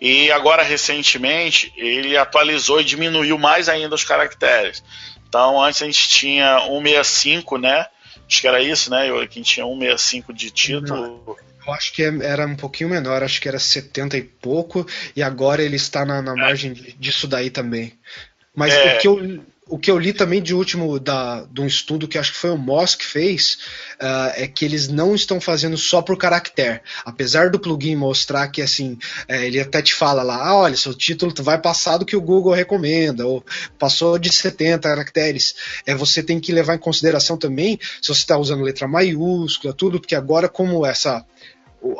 E agora recentemente ele atualizou e diminuiu mais ainda os caracteres. Então antes a gente tinha 165, né? Acho que era isso, né? Eu aqui tinha 165 de título. Eu acho que era um pouquinho menor, acho que era 70 e pouco, e agora ele está na, na é. margem disso daí também. Mas é... o que eu o que eu li também de último da, de um estudo que acho que foi o Moss que fez uh, é que eles não estão fazendo só por caractere. Apesar do plugin mostrar que assim, é, ele até te fala lá, ah, olha, seu título vai passar do que o Google recomenda, ou passou de 70 caracteres. É, você tem que levar em consideração também se você está usando letra maiúscula, tudo, porque agora como essa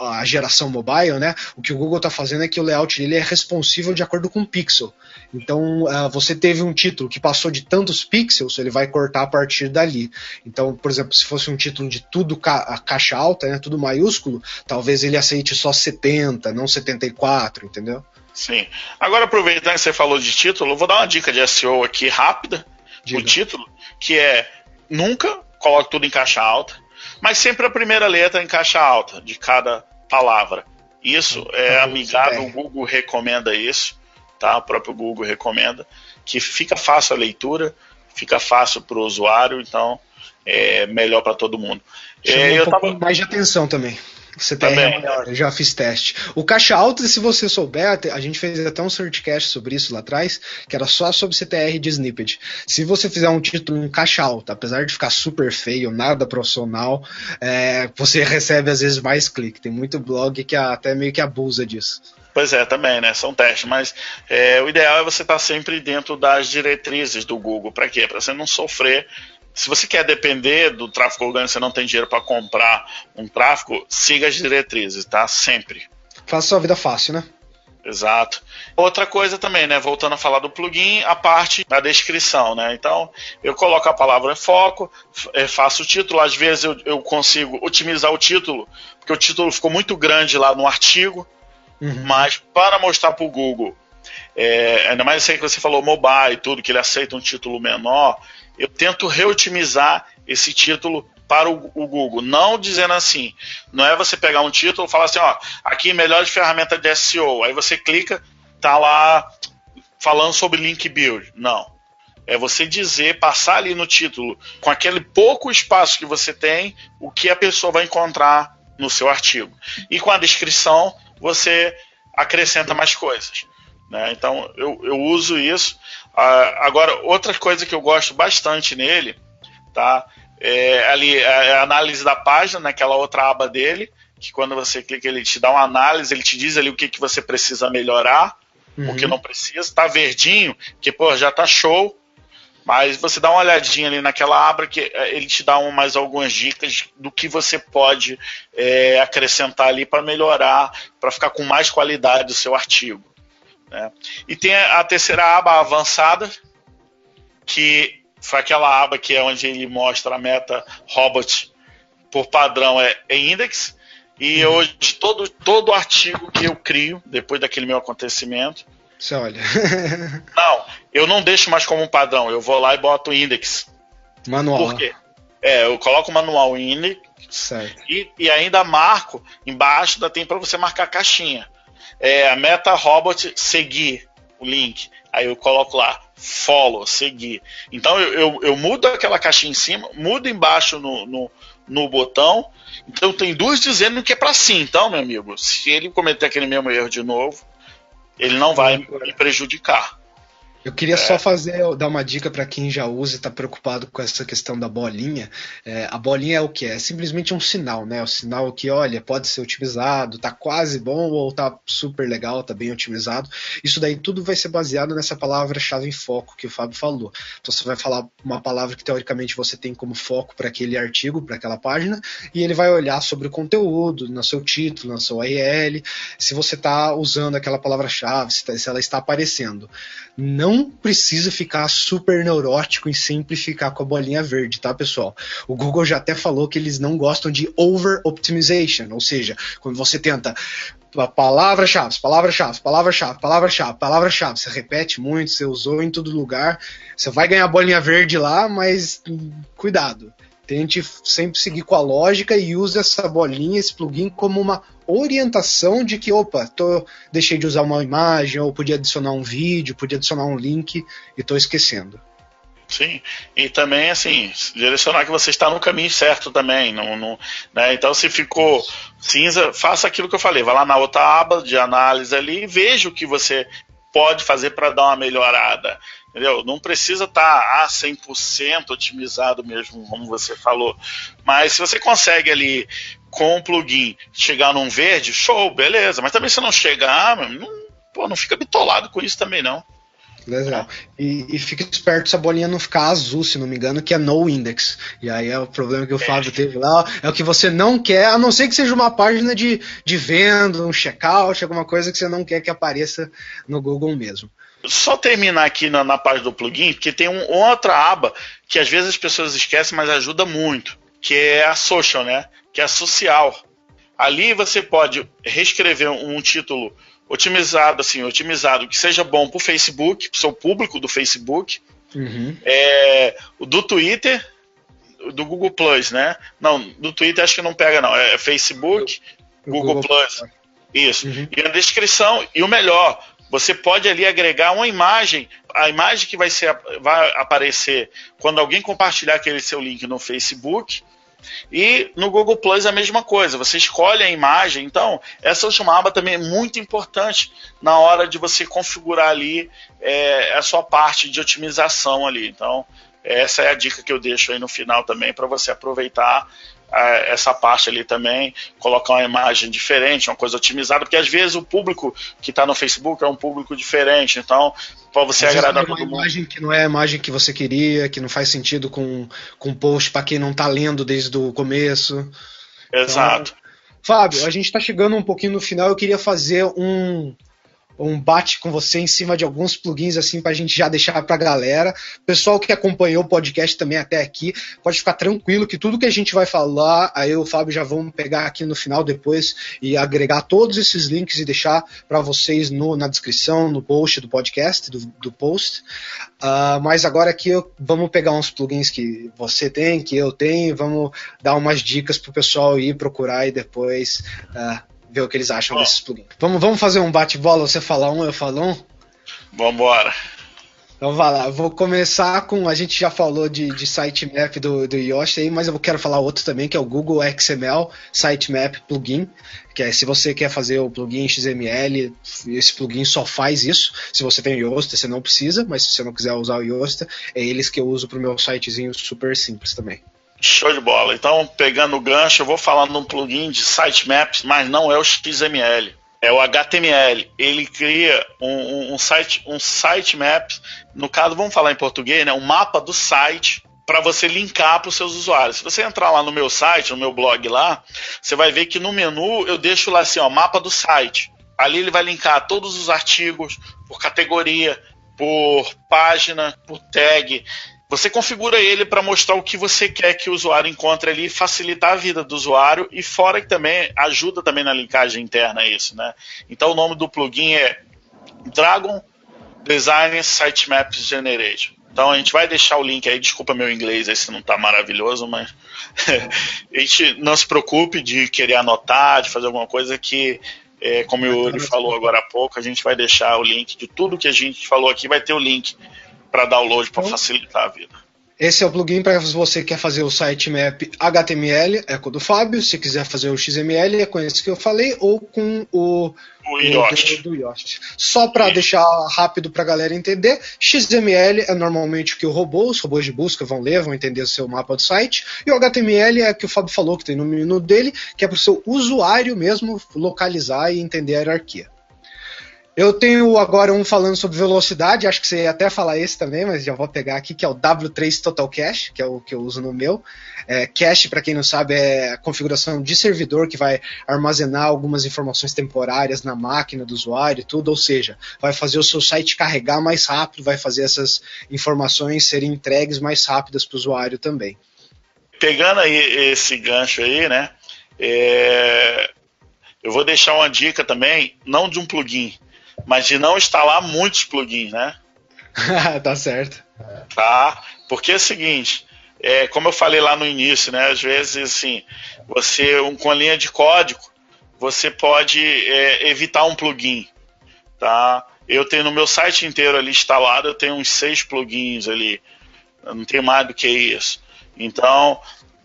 a geração mobile, né? O que o Google está fazendo é que o layout dele é responsível de acordo com o pixel. Então, uh, você teve um título que passou de tantos pixels, ele vai cortar a partir dali. Então, por exemplo, se fosse um título de tudo ca caixa alta, né, tudo maiúsculo, talvez ele aceite só 70, não 74, entendeu? Sim. Agora, aproveitando que você falou de título, eu vou dar uma dica de SEO aqui rápida. Diga. O título, que é nunca coloque tudo em caixa alta mas sempre a primeira letra em caixa alta de cada palavra. Isso é amigável, o Google recomenda isso, tá? O próprio Google recomenda que fica fácil a leitura, fica fácil para o usuário, então é melhor para todo mundo. Chama é, um pouco tava... mais de atenção também. CTR Também. é maior, eu já fiz teste. O caixa alta, se você souber, a gente fez até um searchcast sobre isso lá atrás, que era só sobre CTR de snippet. Se você fizer um título em caixa alta, apesar de ficar super feio, nada profissional, é, você recebe às vezes mais clique. Tem muito blog que até meio que abusa disso. Pois é, também, né? São testes, mas é, o ideal é você estar sempre dentro das diretrizes do Google. Para quê? Para você não sofrer se você quer depender do tráfego orgânico, você não tem dinheiro para comprar um tráfego, siga as diretrizes, tá? Sempre. Faça sua vida fácil, né? Exato. Outra coisa também, né? Voltando a falar do plugin, a parte da descrição, né? Então, eu coloco a palavra em foco, é, faço o título, às vezes eu, eu consigo otimizar o título, porque o título ficou muito grande lá no artigo, uhum. mas para mostrar para o Google, é, ainda mais sei que você falou mobile e tudo, que ele aceita um título menor, eu tento reotimizar esse título para o, o, Google. Não dizendo assim, não é você pegar um título e falar assim, ó, aqui melhores ferramentas de SEO. Aí você clica, tá lá falando sobre link build. Não. É você dizer, passar ali no título, com aquele pouco espaço que você tem, o que a pessoa vai encontrar no seu artigo. E com a descrição, você acrescenta mais coisas. Né? Então, eu, eu uso isso. Ah, agora, outra coisa que eu gosto bastante nele, tá? é, ali é, a análise da página, naquela outra aba dele, que quando você clica ele te dá uma análise, ele te diz ali o que, que você precisa melhorar, uhum. o que uhum. não precisa. Tá verdinho, que pô, já tá show. Mas você dá uma olhadinha ali naquela aba que é, ele te dá um, mais algumas dicas do que você pode é, acrescentar ali para melhorar, para ficar com mais qualidade o seu artigo. Né? E tem a terceira aba avançada, que foi aquela aba que é onde ele mostra a meta robot por padrão é, é index. E uhum. hoje todo, todo artigo que eu crio, depois daquele meu acontecimento. Você olha. não, eu não deixo mais como um padrão, eu vou lá e boto index. Manual. Por quê? É, eu coloco o manual index certo. E, e ainda marco, embaixo ainda tem para você marcar a caixinha. É, a meta robot seguir o link. Aí eu coloco lá follow, seguir. Então eu, eu, eu mudo aquela caixinha em cima, mudo embaixo no, no, no botão. Então tem duas dizendo que é para sim. Então, meu amigo, se ele cometer aquele mesmo erro de novo, ele não vai me prejudicar. Eu queria é. só fazer, dar uma dica para quem já usa e está preocupado com essa questão da bolinha. É, a bolinha é o que? É simplesmente um sinal, né? O sinal que, olha, pode ser otimizado, tá quase bom ou tá super legal, tá bem otimizado. Isso daí tudo vai ser baseado nessa palavra-chave em foco que o Fábio falou. Então você vai falar uma palavra que teoricamente você tem como foco para aquele artigo, para aquela página, e ele vai olhar sobre o conteúdo, no seu título, na sua URL, se você está usando aquela palavra-chave, se, tá, se ela está aparecendo. Não precisa ficar super neurótico em simplificar com a bolinha verde, tá, pessoal? O Google já até falou que eles não gostam de over optimization, ou seja, quando você tenta palavra-chave, palavra-chave, palavra-chave, palavra-chave, palavra-chave, você repete muito, você usou em todo lugar, você vai ganhar a bolinha verde lá, mas hum, cuidado. Tente sempre seguir com a lógica e use essa bolinha, esse plugin, como uma orientação de que, opa, tô, deixei de usar uma imagem, ou podia adicionar um vídeo, podia adicionar um link e estou esquecendo. Sim, e também assim, direcionar que você está no caminho certo também. Não, não, né? Então, se ficou cinza, faça aquilo que eu falei, vá lá na outra aba de análise ali e veja o que você pode fazer para dar uma melhorada. Entendeu? Não precisa estar tá, ah, 100% otimizado mesmo, como você falou. Mas se você consegue ali, com o plugin, chegar num verde, show, beleza. Mas também se não chegar, não, pô, não fica bitolado com isso também, não. Legal. E, e fica esperto se a bolinha não ficar azul, se não me engano, que é no index. E aí é o problema que o Fábio teve lá. É o que você não quer, a não ser que seja uma página de, de venda, um checkout, alguma coisa que você não quer que apareça no Google mesmo. Só terminar aqui na, na página do plugin, porque tem um, outra aba que às vezes as pessoas esquecem, mas ajuda muito, que é a social, né? Que é a social. Ali você pode reescrever um título otimizado, assim, otimizado, que seja bom para o Facebook, para o seu público do Facebook, uhum. é, do Twitter, do Google Plus, né? Não, do Twitter acho que não pega, não. É Facebook, Google, Google, Plus. Isso. Uhum. E a descrição, e o melhor, você pode ali agregar uma imagem, a imagem que vai, ser, vai aparecer quando alguém compartilhar aquele seu link no Facebook. E no Google Plus é a mesma coisa, você escolhe a imagem. Então, essa última aba também é muito importante na hora de você configurar ali é, a sua parte de otimização ali. Então, essa é a dica que eu deixo aí no final também para você aproveitar essa parte ali também, colocar uma imagem diferente, uma coisa otimizada, porque às vezes o público que está no Facebook é um público diferente, então para você às agradar todo mundo. Uma imagem que não é a imagem que você queria, que não faz sentido com com post para quem não está lendo desde o começo. Exato. Então, Fábio, a gente está chegando um pouquinho no final. Eu queria fazer um um bate com você em cima de alguns plugins assim para a gente já deixar para a galera. Pessoal que acompanhou o podcast também até aqui, pode ficar tranquilo que tudo que a gente vai falar, aí eu e o Fábio já vamos pegar aqui no final depois e agregar todos esses links e deixar para vocês no, na descrição, no post do podcast, do, do post. Uh, mas agora aqui vamos pegar uns plugins que você tem, que eu tenho, vamos dar umas dicas pro pessoal ir procurar e depois uh, ver o que eles acham Bom. desses plugins. Vamos, vamos fazer um bate-bola, você fala um, eu falo um? Vambora. Então vai lá, vou começar com. A gente já falou de, de sitemap do, do Yoast aí, mas eu quero falar outro também, que é o Google XML Sitemap Plugin. Que é se você quer fazer o plugin XML, esse plugin só faz isso. Se você tem o Yoast, você não precisa, mas se você não quiser usar o Yoast, é eles que eu uso para o meu sitezinho super simples também. Show de bola. Então, pegando o gancho, eu vou falar num plugin de sitemaps, mas não é o XML é o HTML. Ele cria um, um, site, um sitemap, no caso, vamos falar em português, né? Um mapa do site para você linkar para os seus usuários. Se você entrar lá no meu site, no meu blog lá, você vai ver que no menu eu deixo lá assim, ó, mapa do site. Ali ele vai linkar todos os artigos por categoria, por página, por tag. Você configura ele para mostrar o que você quer que o usuário encontre ali, facilitar a vida do usuário e fora que também ajuda também na linkagem interna isso, né? Então o nome do plugin é Dragon Design Sitemaps Generation. Então a gente vai deixar o link aí, desculpa meu inglês, esse não está maravilhoso, mas a gente não se preocupe de querer anotar, de fazer alguma coisa que é, como o Yuri falou agora há pouco, a gente vai deixar o link de tudo que a gente falou aqui, vai ter o link para download para então, facilitar a vida. Esse é o plugin para você que quer fazer o sitemap HTML, é com o do Fábio. Se quiser fazer o XML, é com esse que eu falei, ou com o, o Yoast. Do, do Yoast. Só para deixar rápido para a galera entender, XML é normalmente o que o robô, os robôs de busca vão ler, vão entender o seu mapa do site, e o HTML é o que o Fábio falou que tem no menu dele, que é para o seu usuário mesmo localizar e entender a hierarquia. Eu tenho agora um falando sobre velocidade, acho que você ia até falar esse também, mas já vou pegar aqui, que é o W3 Total Cache, que é o que eu uso no meu. É, cache, para quem não sabe, é a configuração de servidor que vai armazenar algumas informações temporárias na máquina do usuário e tudo, ou seja, vai fazer o seu site carregar mais rápido, vai fazer essas informações serem entregues mais rápidas para o usuário também. Pegando aí esse gancho aí, né? É, eu vou deixar uma dica também, não de um plugin, mas de não instalar muitos plugins, né? tá certo. Tá, porque é o seguinte, é, como eu falei lá no início, né? Às vezes, assim, você um, com a linha de código, você pode é, evitar um plugin, tá? Eu tenho no meu site inteiro ali instalado, eu tenho uns seis plugins ali, não tenho mais do que isso. Então,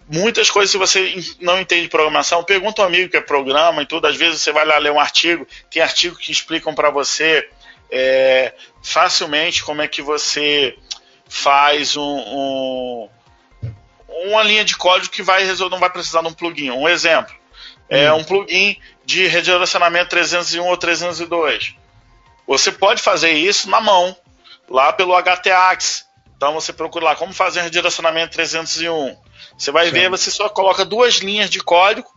muitas coisas, se você não entende programação, pergunta um amigo que é programa e tudo. Às vezes você vai lá ler um artigo, tem artigos que explicam para você é, facilmente como é que você faz um, um, uma linha de código que vai resolver, não vai precisar de um plugin. Um exemplo é hum. um plugin de redirecionamento 301 ou 302. Você pode fazer isso na mão, lá pelo HTAX. Então você procura lá como fazer redirecionamento 301 você vai Sim. ver, você só coloca duas linhas de código,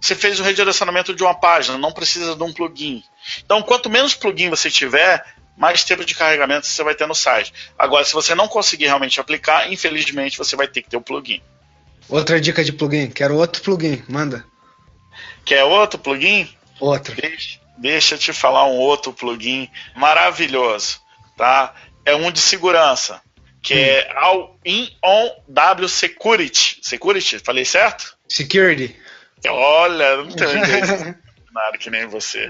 você fez o redirecionamento de uma página, não precisa de um plugin. Então, quanto menos plugin você tiver, mais tempo de carregamento você vai ter no site. Agora, se você não conseguir realmente aplicar, infelizmente você vai ter que ter o um plugin. Outra dica de plugin, quero outro plugin, manda. Quer outro plugin? Outro. Deixa, deixa eu te falar um outro plugin maravilhoso, tá? É um de segurança que é All In On W Security. Security, falei certo? Security. Olha, não tenho nada que nem você.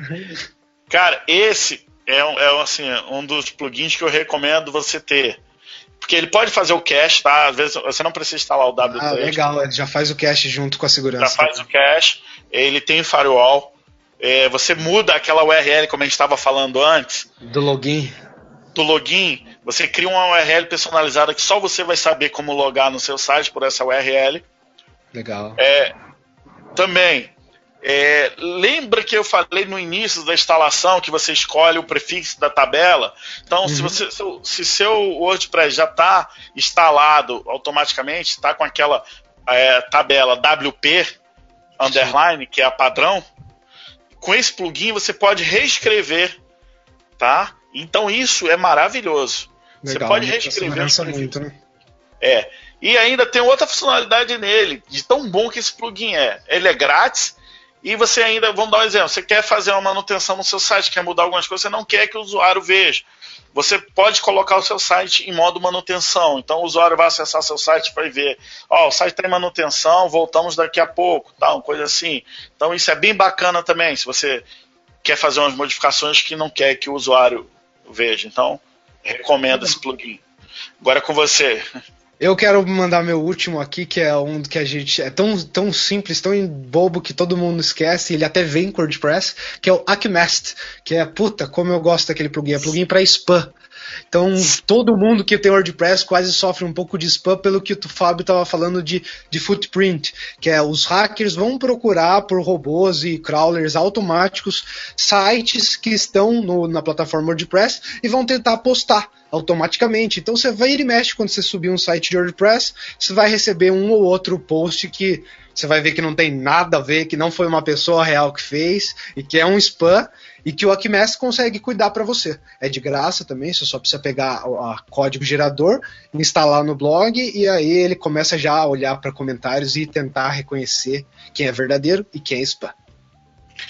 Cara, esse é, é assim, um dos plugins que eu recomendo você ter. Porque ele pode fazer o cache, tá? Às vezes você não precisa instalar o W3. Ah, legal, ele já faz o cache junto com a segurança. Já faz o cache, ele tem firewall. É, você muda aquela URL, como a gente estava falando antes. Do login. Do login você cria uma URL personalizada que só você vai saber como logar no seu site por essa URL. Legal. É, também, é, lembra que eu falei no início da instalação que você escolhe o prefixo da tabela? Então, uhum. se, você, se seu WordPress já está instalado automaticamente, está com aquela é, tabela WP underline, que é a padrão, com esse plugin você pode reescrever tá? Então isso é maravilhoso. Legal, você pode reescrever. muito, né? É. E ainda tem outra funcionalidade nele, de tão bom que esse plugin é. Ele é grátis e você ainda, vamos dar um exemplo, você quer fazer uma manutenção no seu site, quer mudar algumas coisas, você não quer que o usuário veja. Você pode colocar o seu site em modo manutenção. Então o usuário vai acessar seu site para ver, ó, oh, o site está em manutenção, voltamos daqui a pouco, tal, coisa assim. Então isso é bem bacana também, se você quer fazer umas modificações que não quer que o usuário veja. Então, recomendo esse plugin. Agora é com você. Eu quero mandar meu último aqui, que é um que a gente é tão, tão simples, tão bobo que todo mundo esquece, ele até vem com WordPress, que é o Acmast, que é puta, como eu gosto daquele plugin, é plugin para spam. Então, todo mundo que tem WordPress quase sofre um pouco de spam pelo que o Fábio estava falando de, de footprint, que é os hackers vão procurar por robôs e crawlers automáticos sites que estão no, na plataforma WordPress e vão tentar postar automaticamente. Então você vai e mexe quando você subir um site de WordPress, você vai receber um ou outro post que você vai ver que não tem nada a ver, que não foi uma pessoa real que fez e que é um spam e que o Acmess consegue cuidar para você. É de graça também, você só precisa pegar o código gerador, instalar no blog e aí ele começa já a olhar para comentários e tentar reconhecer quem é verdadeiro e quem é spam.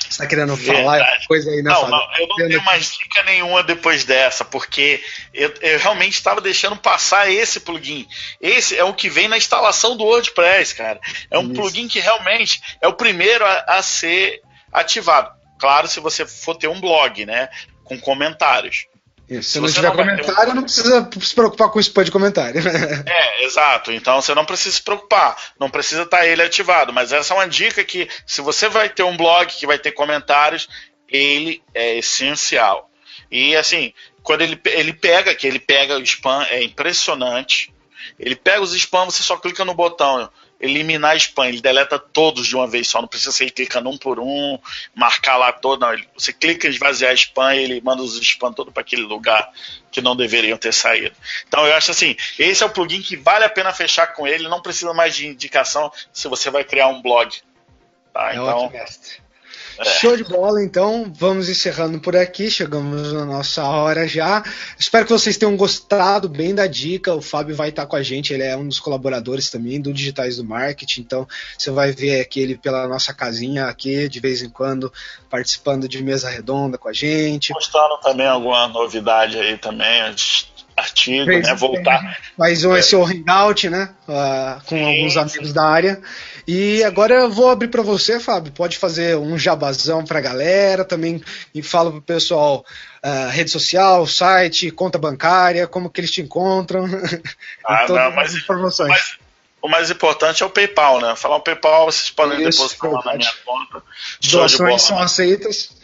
Você tá querendo Verdade. falar coisa aí, né, Não, não eu não tenho mais dica nenhuma depois dessa, porque eu, eu realmente estava deixando passar esse plugin. Esse é o que vem na instalação do WordPress, cara. É um Isso. plugin que realmente é o primeiro a, a ser ativado. Claro, se você for ter um blog, né? Com comentários. Isso, se, não tiver não comentário, um... não precisa se preocupar com o spam de comentário. é, exato. Então você não precisa se preocupar. Não precisa estar tá ele ativado. Mas essa é uma dica que, se você vai ter um blog que vai ter comentários, ele é essencial. E assim, quando ele, ele pega, que ele pega o spam, é impressionante. Ele pega os spam, você só clica no botão eliminar spam, ele deleta todos de uma vez só, não precisa ser clicando um por um, marcar lá todo, não. Ele, você clica em esvaziar spam e ele manda os spam todo para aquele lugar que não deveriam ter saído. Então eu acho assim, esse é o plugin que vale a pena fechar com ele, não precisa mais de indicação se você vai criar um blog. Tá? É então. Show de bola, então vamos encerrando por aqui. Chegamos na nossa hora já. Espero que vocês tenham gostado bem da dica. O Fábio vai estar com a gente, ele é um dos colaboradores também do Digitais do Marketing. Então você vai ver aqui ele pela nossa casinha aqui, de vez em quando, participando de mesa redonda com a gente. Mostrando também alguma novidade aí também, artigo, né? Voltar. Mais um é. esse hangout, né? Uh, com Sim. alguns amigos da área. E agora eu vou abrir para você, Fábio. Pode fazer um jabazão para a galera também e fala pro pessoal uh, rede social, site, conta bancária, como que eles te encontram. Ah, não, mas, informações. Mas, o mais importante é o PayPal, né? Falar o PayPal, vocês podem Isso, depositar lá na minha conta. Doações são aceitas.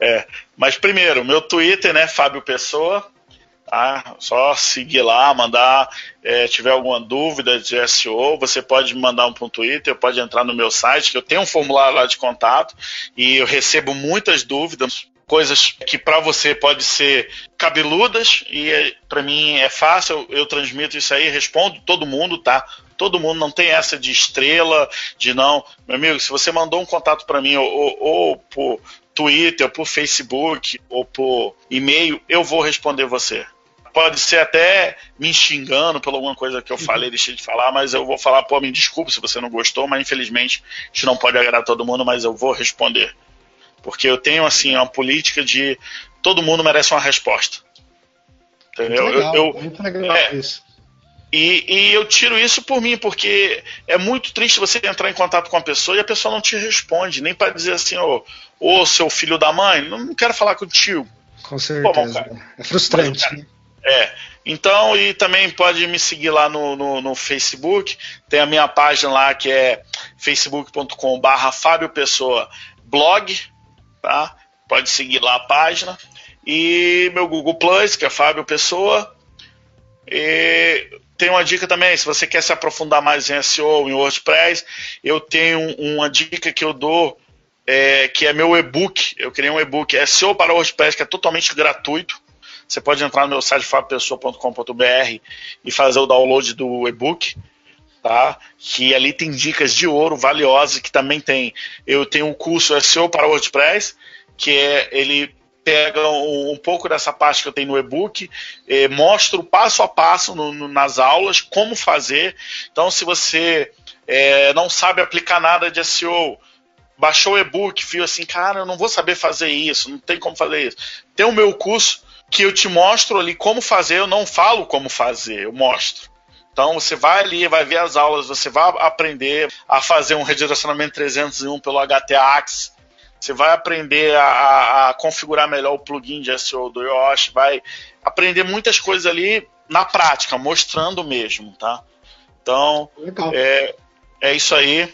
É, mas primeiro, meu Twitter, né, Fábio Pessoa, Tá? Só seguir lá, mandar. É, tiver alguma dúvida de SEO, você pode me mandar um para um Twitter, pode entrar no meu site, que eu tenho um formulário lá de contato e eu recebo muitas dúvidas coisas que para você pode ser cabeludas e é, para mim é fácil, eu, eu, transmito isso aí, respondo todo mundo, tá? Todo mundo não tem essa de estrela, de não. Meu amigo, se você mandou um contato para mim ou, ou, ou, por Twitter, ou por Facebook, ou por e-mail, eu vou responder você pode ser até me xingando por alguma coisa que eu falei, deixei de falar, mas eu vou falar, pô, me desculpe se você não gostou, mas infelizmente a gente não pode agradar todo mundo, mas eu vou responder. Porque eu tenho, assim, uma política de todo mundo merece uma resposta. Entendeu? Muito legal, eu, muito legal é, isso. E, e, eu tiro isso por mim, porque é muito triste você entrar em contato com a pessoa e a pessoa não te responde, nem para dizer assim, ô, ô, seu filho da mãe, não quero falar contigo. Com certeza. Pô, é frustrante. Mas, é. Então, e também pode me seguir lá no, no, no Facebook. Tem a minha página lá que é facebook.com/barra Fábio Pessoa blog, tá? Pode seguir lá a página. E meu Google Plus, que é Fábio Pessoa. E tem uma dica também, se você quer se aprofundar mais em SEO, em WordPress, eu tenho uma dica que eu dou, é, que é meu e-book. Eu criei um e-book SEO para WordPress, que é totalmente gratuito você pode entrar no meu site fabpessoa.com.br e fazer o download do e-book, tá? Que ali tem dicas de ouro valiosas que também tem. Eu tenho um curso SEO para WordPress, que é ele pega um, um, pouco dessa parte que eu tenho no e-book, eh, mostro passo a passo no, no, nas aulas como fazer. Então, se você eh, não sabe aplicar nada de SEO, baixou o e-book, viu assim, cara, eu não vou saber fazer isso, não tem como fazer isso. Tem o meu curso que eu te mostro ali como fazer, eu não falo como fazer, eu mostro. Então você vai ali, vai ver as aulas, você vai aprender a fazer um redirecionamento 301 pelo HTAX, você vai aprender a, a, a, configurar melhor o plugin de SEO do Yoast, vai aprender muitas coisas ali na prática, mostrando mesmo, tá? Então, é, é isso aí.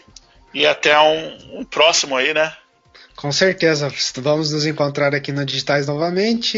E até um, um próximo aí, né? Com certeza. Vamos nos encontrar aqui na Digitais novamente.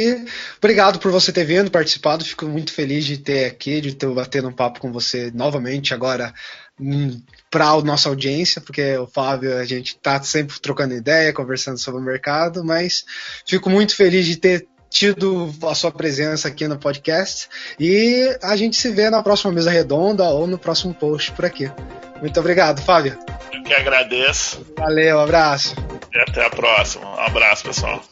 Obrigado por você ter vindo, participado. Fico muito feliz de ter aqui, de ter batendo um papo com você novamente agora hum, para a nossa audiência, porque o Fábio, a gente está sempre trocando ideia, conversando sobre o mercado, mas fico muito feliz de ter tido a sua presença aqui no podcast e a gente se vê na próxima mesa redonda ou no próximo post por aqui. Muito obrigado, Fábio. Eu que agradeço. Valeu, um abraço. E até a próxima. Um abraço, pessoal.